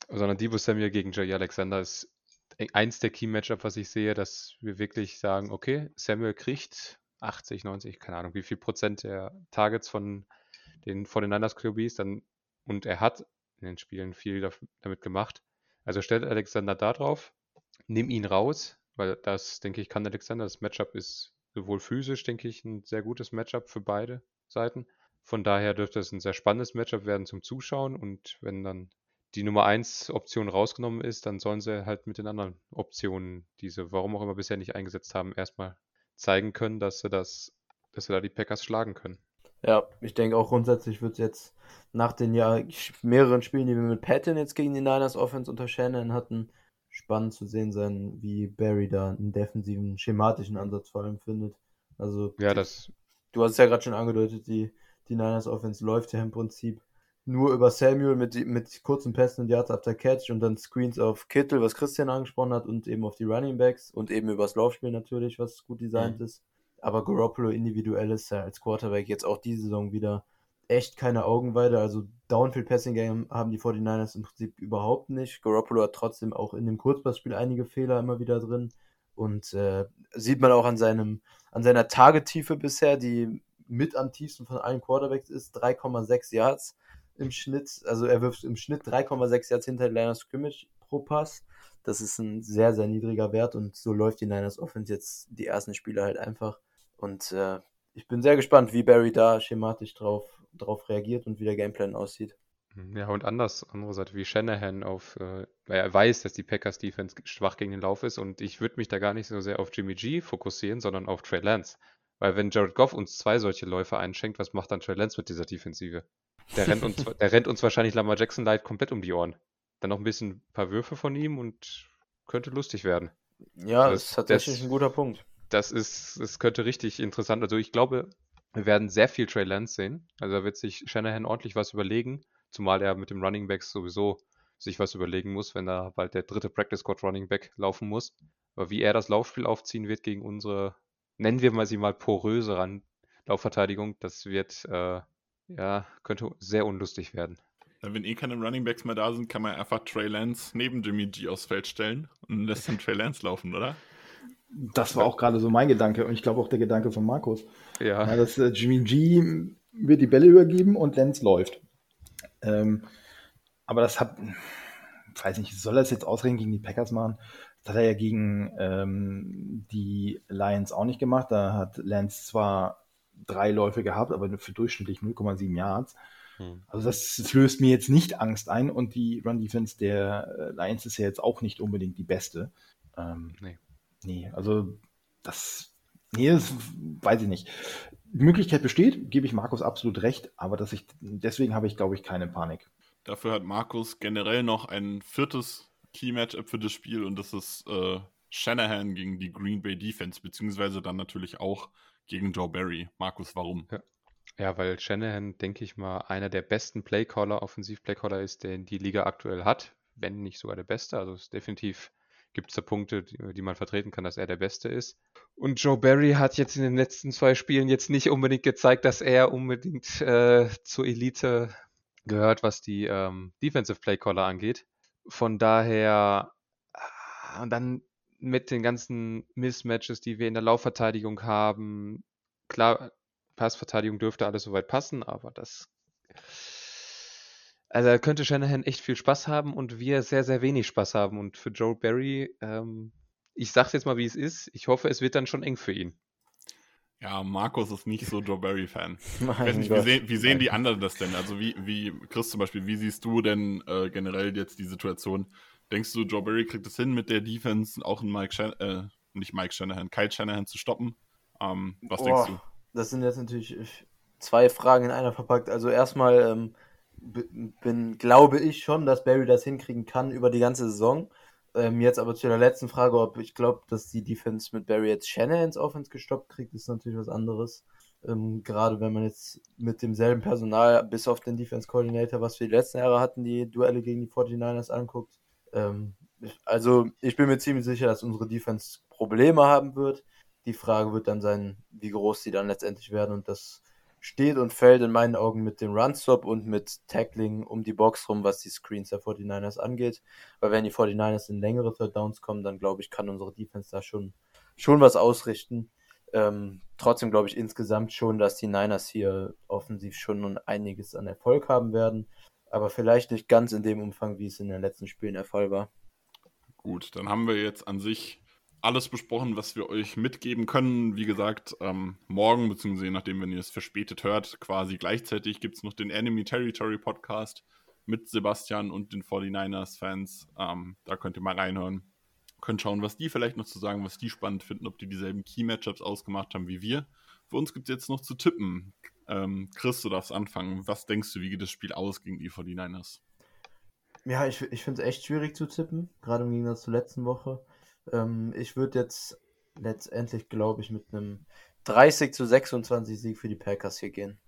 Sondern Debo Samuel gegen Jay Alexander ist eins der Key-Matchup, was ich sehe, dass wir wirklich sagen, okay, Samuel kriegt 80, 90, keine Ahnung, wie viel Prozent der Targets von den 49ers QBs dann und er hat in den Spielen viel damit gemacht. Also stellt Alexander da drauf, nimm ihn raus, weil das, denke ich, kann Alexander. Das Matchup ist sowohl physisch, denke ich, ein sehr gutes Matchup für beide Seiten. Von daher dürfte es ein sehr spannendes Matchup werden zum Zuschauen und wenn dann die Nummer 1 Option rausgenommen ist, dann sollen sie halt mit den anderen Optionen, diese warum auch immer bisher nicht eingesetzt haben, erstmal zeigen können, dass sie das, dass sie da die Packers schlagen können. Ja, ich denke auch grundsätzlich wird es jetzt nach den ja mehreren Spielen, die wir mit Patton jetzt gegen die Niners Offense unter Shannon hatten, spannend zu sehen sein, wie Barry da einen defensiven, schematischen Ansatz vor allem findet. Also, ja, das. Du hast es ja gerade schon angedeutet, die, die Niners Offense läuft ja im Prinzip nur über Samuel mit, mit kurzen Pässen und Yards after Catch und dann Screens auf Kittel, was Christian angesprochen hat, und eben auf die Running Backs und eben übers Laufspiel natürlich, was gut designt mhm. ist. Aber Garoppolo individuell ist ja als Quarterback jetzt auch diese Saison wieder echt keine Augenweide. Also Downfield Passing Game haben die 49ers im Prinzip überhaupt nicht. Garoppolo hat trotzdem auch in dem Kurzpassspiel einige Fehler immer wieder drin. Und äh, sieht man auch an seinem, an seiner Tagetiefe bisher, die mit am tiefsten von allen Quarterbacks ist, 3,6 Yards im Schnitt. Also er wirft im Schnitt 3,6 Yards hinter der Line Scrimmage pro Pass. Das ist ein sehr, sehr niedriger Wert und so läuft die Niners Offense jetzt die ersten Spiele halt einfach. Und äh, ich bin sehr gespannt, wie Barry da schematisch drauf, drauf reagiert und wie der Gameplan aussieht. Mhm, ja, und anders, andere Seite wie Shanahan auf, äh, weil er weiß, dass die Packers Defense schwach gegen den Lauf ist und ich würde mich da gar nicht so sehr auf Jimmy G fokussieren, sondern auf Trey Lance. Weil wenn Jared Goff uns zwei solche Läufe einschenkt, was macht dann Trey Lance mit dieser Defensive? Der rennt uns, der rennt uns wahrscheinlich Lamar Jackson Light komplett um die Ohren. Dann noch ein bisschen ein paar Würfe von ihm und könnte lustig werden. Ja, das, ist tatsächlich das, ein guter Punkt. Das ist, es könnte richtig interessant. Also ich glaube, wir werden sehr viel Trey Lance sehen. Also da wird sich Shanahan ordentlich was überlegen, zumal er mit dem Running Back sowieso sich was überlegen muss, wenn da bald der dritte Practice Squad Running Back laufen muss. Aber wie er das Laufspiel aufziehen wird gegen unsere, nennen wir mal sie mal poröse Ran Laufverteidigung, das wird äh, ja, könnte sehr unlustig werden. Wenn eh keine Running Backs mehr da sind, kann man einfach Trey Lance neben Jimmy G aufs Feld stellen und lässt dann Trey Lance laufen, oder? Das war auch gerade so mein Gedanke und ich glaube auch der Gedanke von Markus. Ja. ja dass äh, Jimmy G wird die Bälle übergeben und Lance läuft. Ähm, aber das hat, weiß nicht, soll er es jetzt ausreden gegen die Packers machen? Das hat er ja gegen ähm, die Lions auch nicht gemacht. Da hat Lance zwar drei Läufe gehabt, aber für durchschnittlich 0,7 Yards. Hm. Also das, löst mir jetzt nicht Angst ein und die Run Defense der äh, Lions ist ja jetzt auch nicht unbedingt die beste. Ähm, nee. Nee, also das, nee, das weiß ich nicht. Die Möglichkeit besteht, gebe ich Markus absolut recht, aber dass ich, deswegen habe ich, glaube ich, keine Panik. Dafür hat Markus generell noch ein viertes Key-Matchup für das Spiel und das ist äh, Shanahan gegen die Green Bay Defense, beziehungsweise dann natürlich auch gegen Joe Barry. Markus, warum? Ja. ja, weil Shanahan, denke ich mal, einer der besten Playcaller, Offensiv-Playcaller ist, den die Liga aktuell hat, wenn nicht sogar der beste. Also es definitiv gibt es da Punkte, die, die, man vertreten kann, dass er der Beste ist. Und Joe Barry hat jetzt in den letzten zwei Spielen jetzt nicht unbedingt gezeigt, dass er unbedingt äh, zur Elite gehört, was die ähm, Defensive Playcaller angeht. Von daher, und dann mit den ganzen Mismatches, die wir in der Laufverteidigung haben. Klar, Passverteidigung dürfte alles soweit passen, aber das Also da könnte Shanahan echt viel Spaß haben und wir sehr, sehr wenig Spaß haben. Und für Joe Barry, ähm, ich sag's jetzt mal, wie es ist. Ich hoffe, es wird dann schon eng für ihn. Ja, Markus ist nicht so Joe Barry-Fan. Nicht, wie, sehen, wie sehen die anderen das denn? Also wie, wie, Chris zum Beispiel, wie siehst du denn äh, generell jetzt die Situation? Denkst du, Joe Barry kriegt es hin, mit der Defense auch einen Mike Shan äh, nicht Mike Shanahan, Kyle Shanahan zu stoppen? Ähm, was Boah, denkst du? Das sind jetzt natürlich zwei Fragen in einer verpackt. Also erstmal ähm, bin, glaube ich schon, dass Barry das hinkriegen kann über die ganze Saison. Ähm, jetzt aber zu der letzten Frage, ob ich glaube, dass die Defense mit Barry jetzt Shanahans Offense gestoppt kriegt, ist natürlich was anderes. Ähm, gerade wenn man jetzt mit demselben Personal, bis auf den Defense Coordinator, was wir die letzten Jahre hatten, die Duelle gegen die 49ers anguckt. Ähm, ich- also ich bin mir ziemlich sicher, dass unsere Defense Probleme haben wird. Die Frage wird dann sein, wie groß sie dann letztendlich werden. Und das steht und fällt in meinen Augen mit dem Runstop und mit Tackling um die Box rum, was die Screens der 49ers angeht. Weil wenn die 49ers in längere Third Downs kommen, dann glaube ich, kann unsere Defense da schon, schon was ausrichten. Ähm, trotzdem glaube ich insgesamt schon, dass die Niners hier offensiv schon einiges an Erfolg haben werden. Aber vielleicht nicht ganz in dem Umfang, wie es in den letzten Spielen der Fall war. Gut, dann haben wir jetzt an sich alles besprochen, was wir euch mitgeben können. Wie gesagt, ähm, morgen, beziehungsweise nachdem, wenn ihr es verspätet hört, quasi gleichzeitig gibt es noch den Enemy Territory Podcast mit Sebastian und den 49ers-Fans. Ähm, da könnt ihr mal reinhören. Könnt schauen, was die vielleicht noch zu sagen, was die spannend finden, ob die dieselben Key-Matchups ausgemacht haben wie wir. Für uns gibt es jetzt noch zu tippen. Ähm, Chris, du darfst anfangen. Was denkst du, wie geht das Spiel aus gegen die 49ers? Ja, ich, ich finde es echt schwierig zu tippen, gerade im Gegensatz zur letzten Woche. Ähm, ich würde jetzt letztendlich, glaube ich, mit einem 30 zu 26 Sieg für die Packers hier gehen.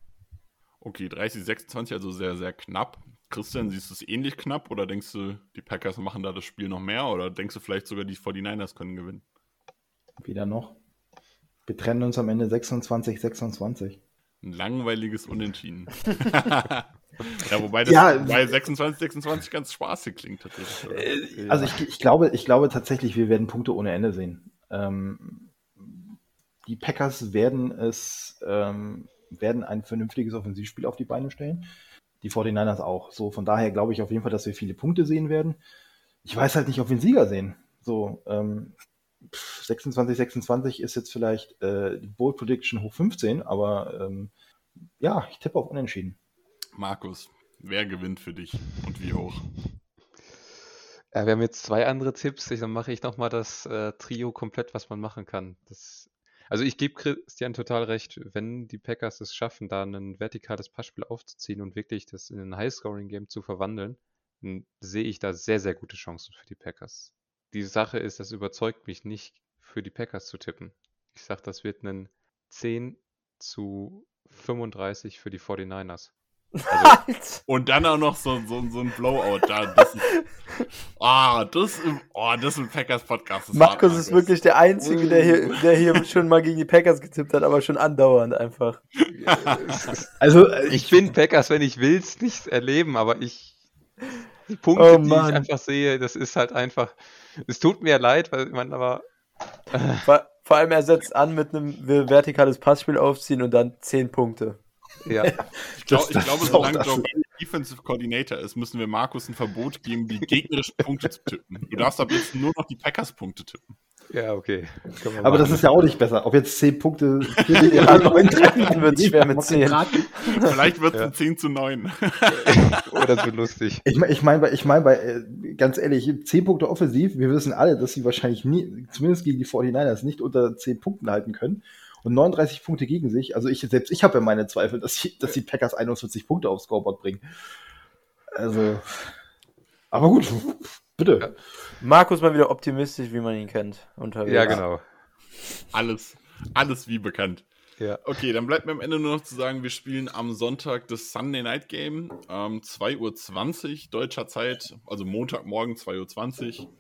Okay, 30, 26, also sehr, sehr knapp. Christian, siehst du es ähnlich knapp oder denkst du, die Packers machen da das Spiel noch mehr oder denkst du vielleicht sogar, die 49ers können gewinnen? Weder noch. Wir trennen uns am Ende 26, 26. Ein langweiliges Unentschieden. ja, wobei das Ja, bei 26, 26 ganz spaßig klingt tatsächlich. oder? Äh, Also ich, ich, glaube, ich glaube tatsächlich, wir werden Punkte ohne Ende sehen. Ähm, die Packers werden es ähm, werden ein vernünftiges Offensivspiel auf die Beine stellen. Die 49ers auch. So, von daher glaube ich auf jeden Fall, dass wir viele Punkte sehen werden. Ich weiß halt nicht, ob wir einen Sieger sehen. So, ähm, 26, 26 ist jetzt vielleicht äh, die Bold Prediction hoch 15, aber ähm, ja, ich tippe auf Unentschieden. Markus, wer gewinnt für dich und wie hoch? Ja, wir haben jetzt zwei andere Tipps. Ich, dann mache ich nochmal das äh, Trio komplett, was man machen kann. Das, also ich gebe Christian total recht, wenn die Packers es schaffen, da ein vertikales Passspiel aufzuziehen und wirklich das in ein High-Scoring-Game zu verwandeln, dann sehe ich da sehr, sehr gute Chancen für die Packers. Die Sache ist, das überzeugt mich nicht, für die Packers zu tippen. Ich sage, das wird ein 10 zu 35 für die 49ers. Also, Und dann auch noch so, so, so ein Blowout da. Das ist, ah, das, oh, das im Packers Podcast. ist hart, Markus ist wirklich der Einzige, der hier, der hier schon mal gegen die Packers getippt hat, aber schon andauernd einfach. Also, äh, ich bin Packers, wenn ich will's, nicht erleben, aber ich. Die Punkte, Oh die ich einfach sehe, das ist halt einfach. Es tut mir leid, weil man aber. Vor, vor allem er setzt an mit einem vertikales Passspiel aufziehen und dann 10 Punkte. Ja, Ich, glaub, Das- ich das glaube, solange das. Joe Barry Defensive Coordinator ist, müssen wir Markus ein Verbot geben, die gegnerischen Punkte zu tippen. Du darfst ab jetzt nur noch die Packers-Punkte tippen. ja, okay. Aber das machen. ist ja auch nicht besser. Ob jetzt 10 Punkte. Ja, dann wird's schwer mit 10. Vielleicht wird es Ja. ein 10 zu 9. Oh, das wird lustig. Ich meine, ich meine, bei- ich mein, bei, äh, ganz ehrlich, 10 Punkte offensiv, wir wissen alle, dass sie wahrscheinlich nie, zumindest gegen die 49ers, nicht unter 10 Punkten halten können. Und 39 Punkte gegen sich. Also ich, selbst ich habe ja meine Zweifel, dass die, dass die Packers 41 Punkte aufs Scoreboard bringen. Also, aber gut, bitte. Markus mal wieder optimistisch, wie man ihn kennt. Unterwegs. Ja, genau. Alles, alles wie bekannt. Ja. Okay, dann bleibt mir am Ende nur noch zu sagen, wir spielen am Sonntag das Sunday Night Game, ähm, 2.20 Uhr deutscher Zeit, also Montagmorgen 2.20 Uhr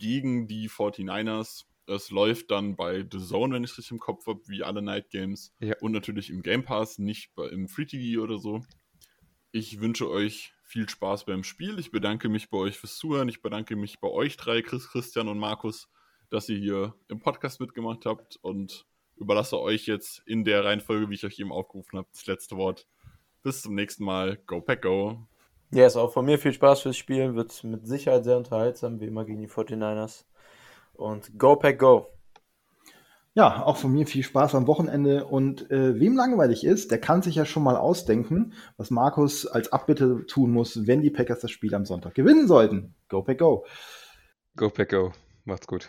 gegen die 49ers. Es läuft dann bei The Zone, wenn ich es richtig im Kopf habe, wie alle Night Games. Ja. Und natürlich im Game Pass, nicht bei, im Free TV oder so. Ich wünsche euch viel Spaß beim Spiel. Ich bedanke mich bei euch fürs Zuhören. Ich bedanke mich bei euch drei, Chris, Christian und Markus, dass ihr hier im Podcast mitgemacht habt und überlasse euch jetzt in der Reihenfolge, wie ich euch eben aufgerufen habe, das letzte Wort. Bis zum nächsten Mal. Go Pack Go. Ja, ist auch von mir viel Spaß fürs Spielen. Wird mit Sicherheit sehr unterhaltsam, wie immer gegen die 49ers. Und Go Pack Go. Ja, auch von mir viel Spaß am Wochenende. Und äh, wem langweilig ist, der kann sich ja schon mal ausdenken, was Markus als Abbitte tun muss, wenn die Packers das Spiel am Sonntag gewinnen sollten. Go Pack Go. Go Pack Go. Macht's gut.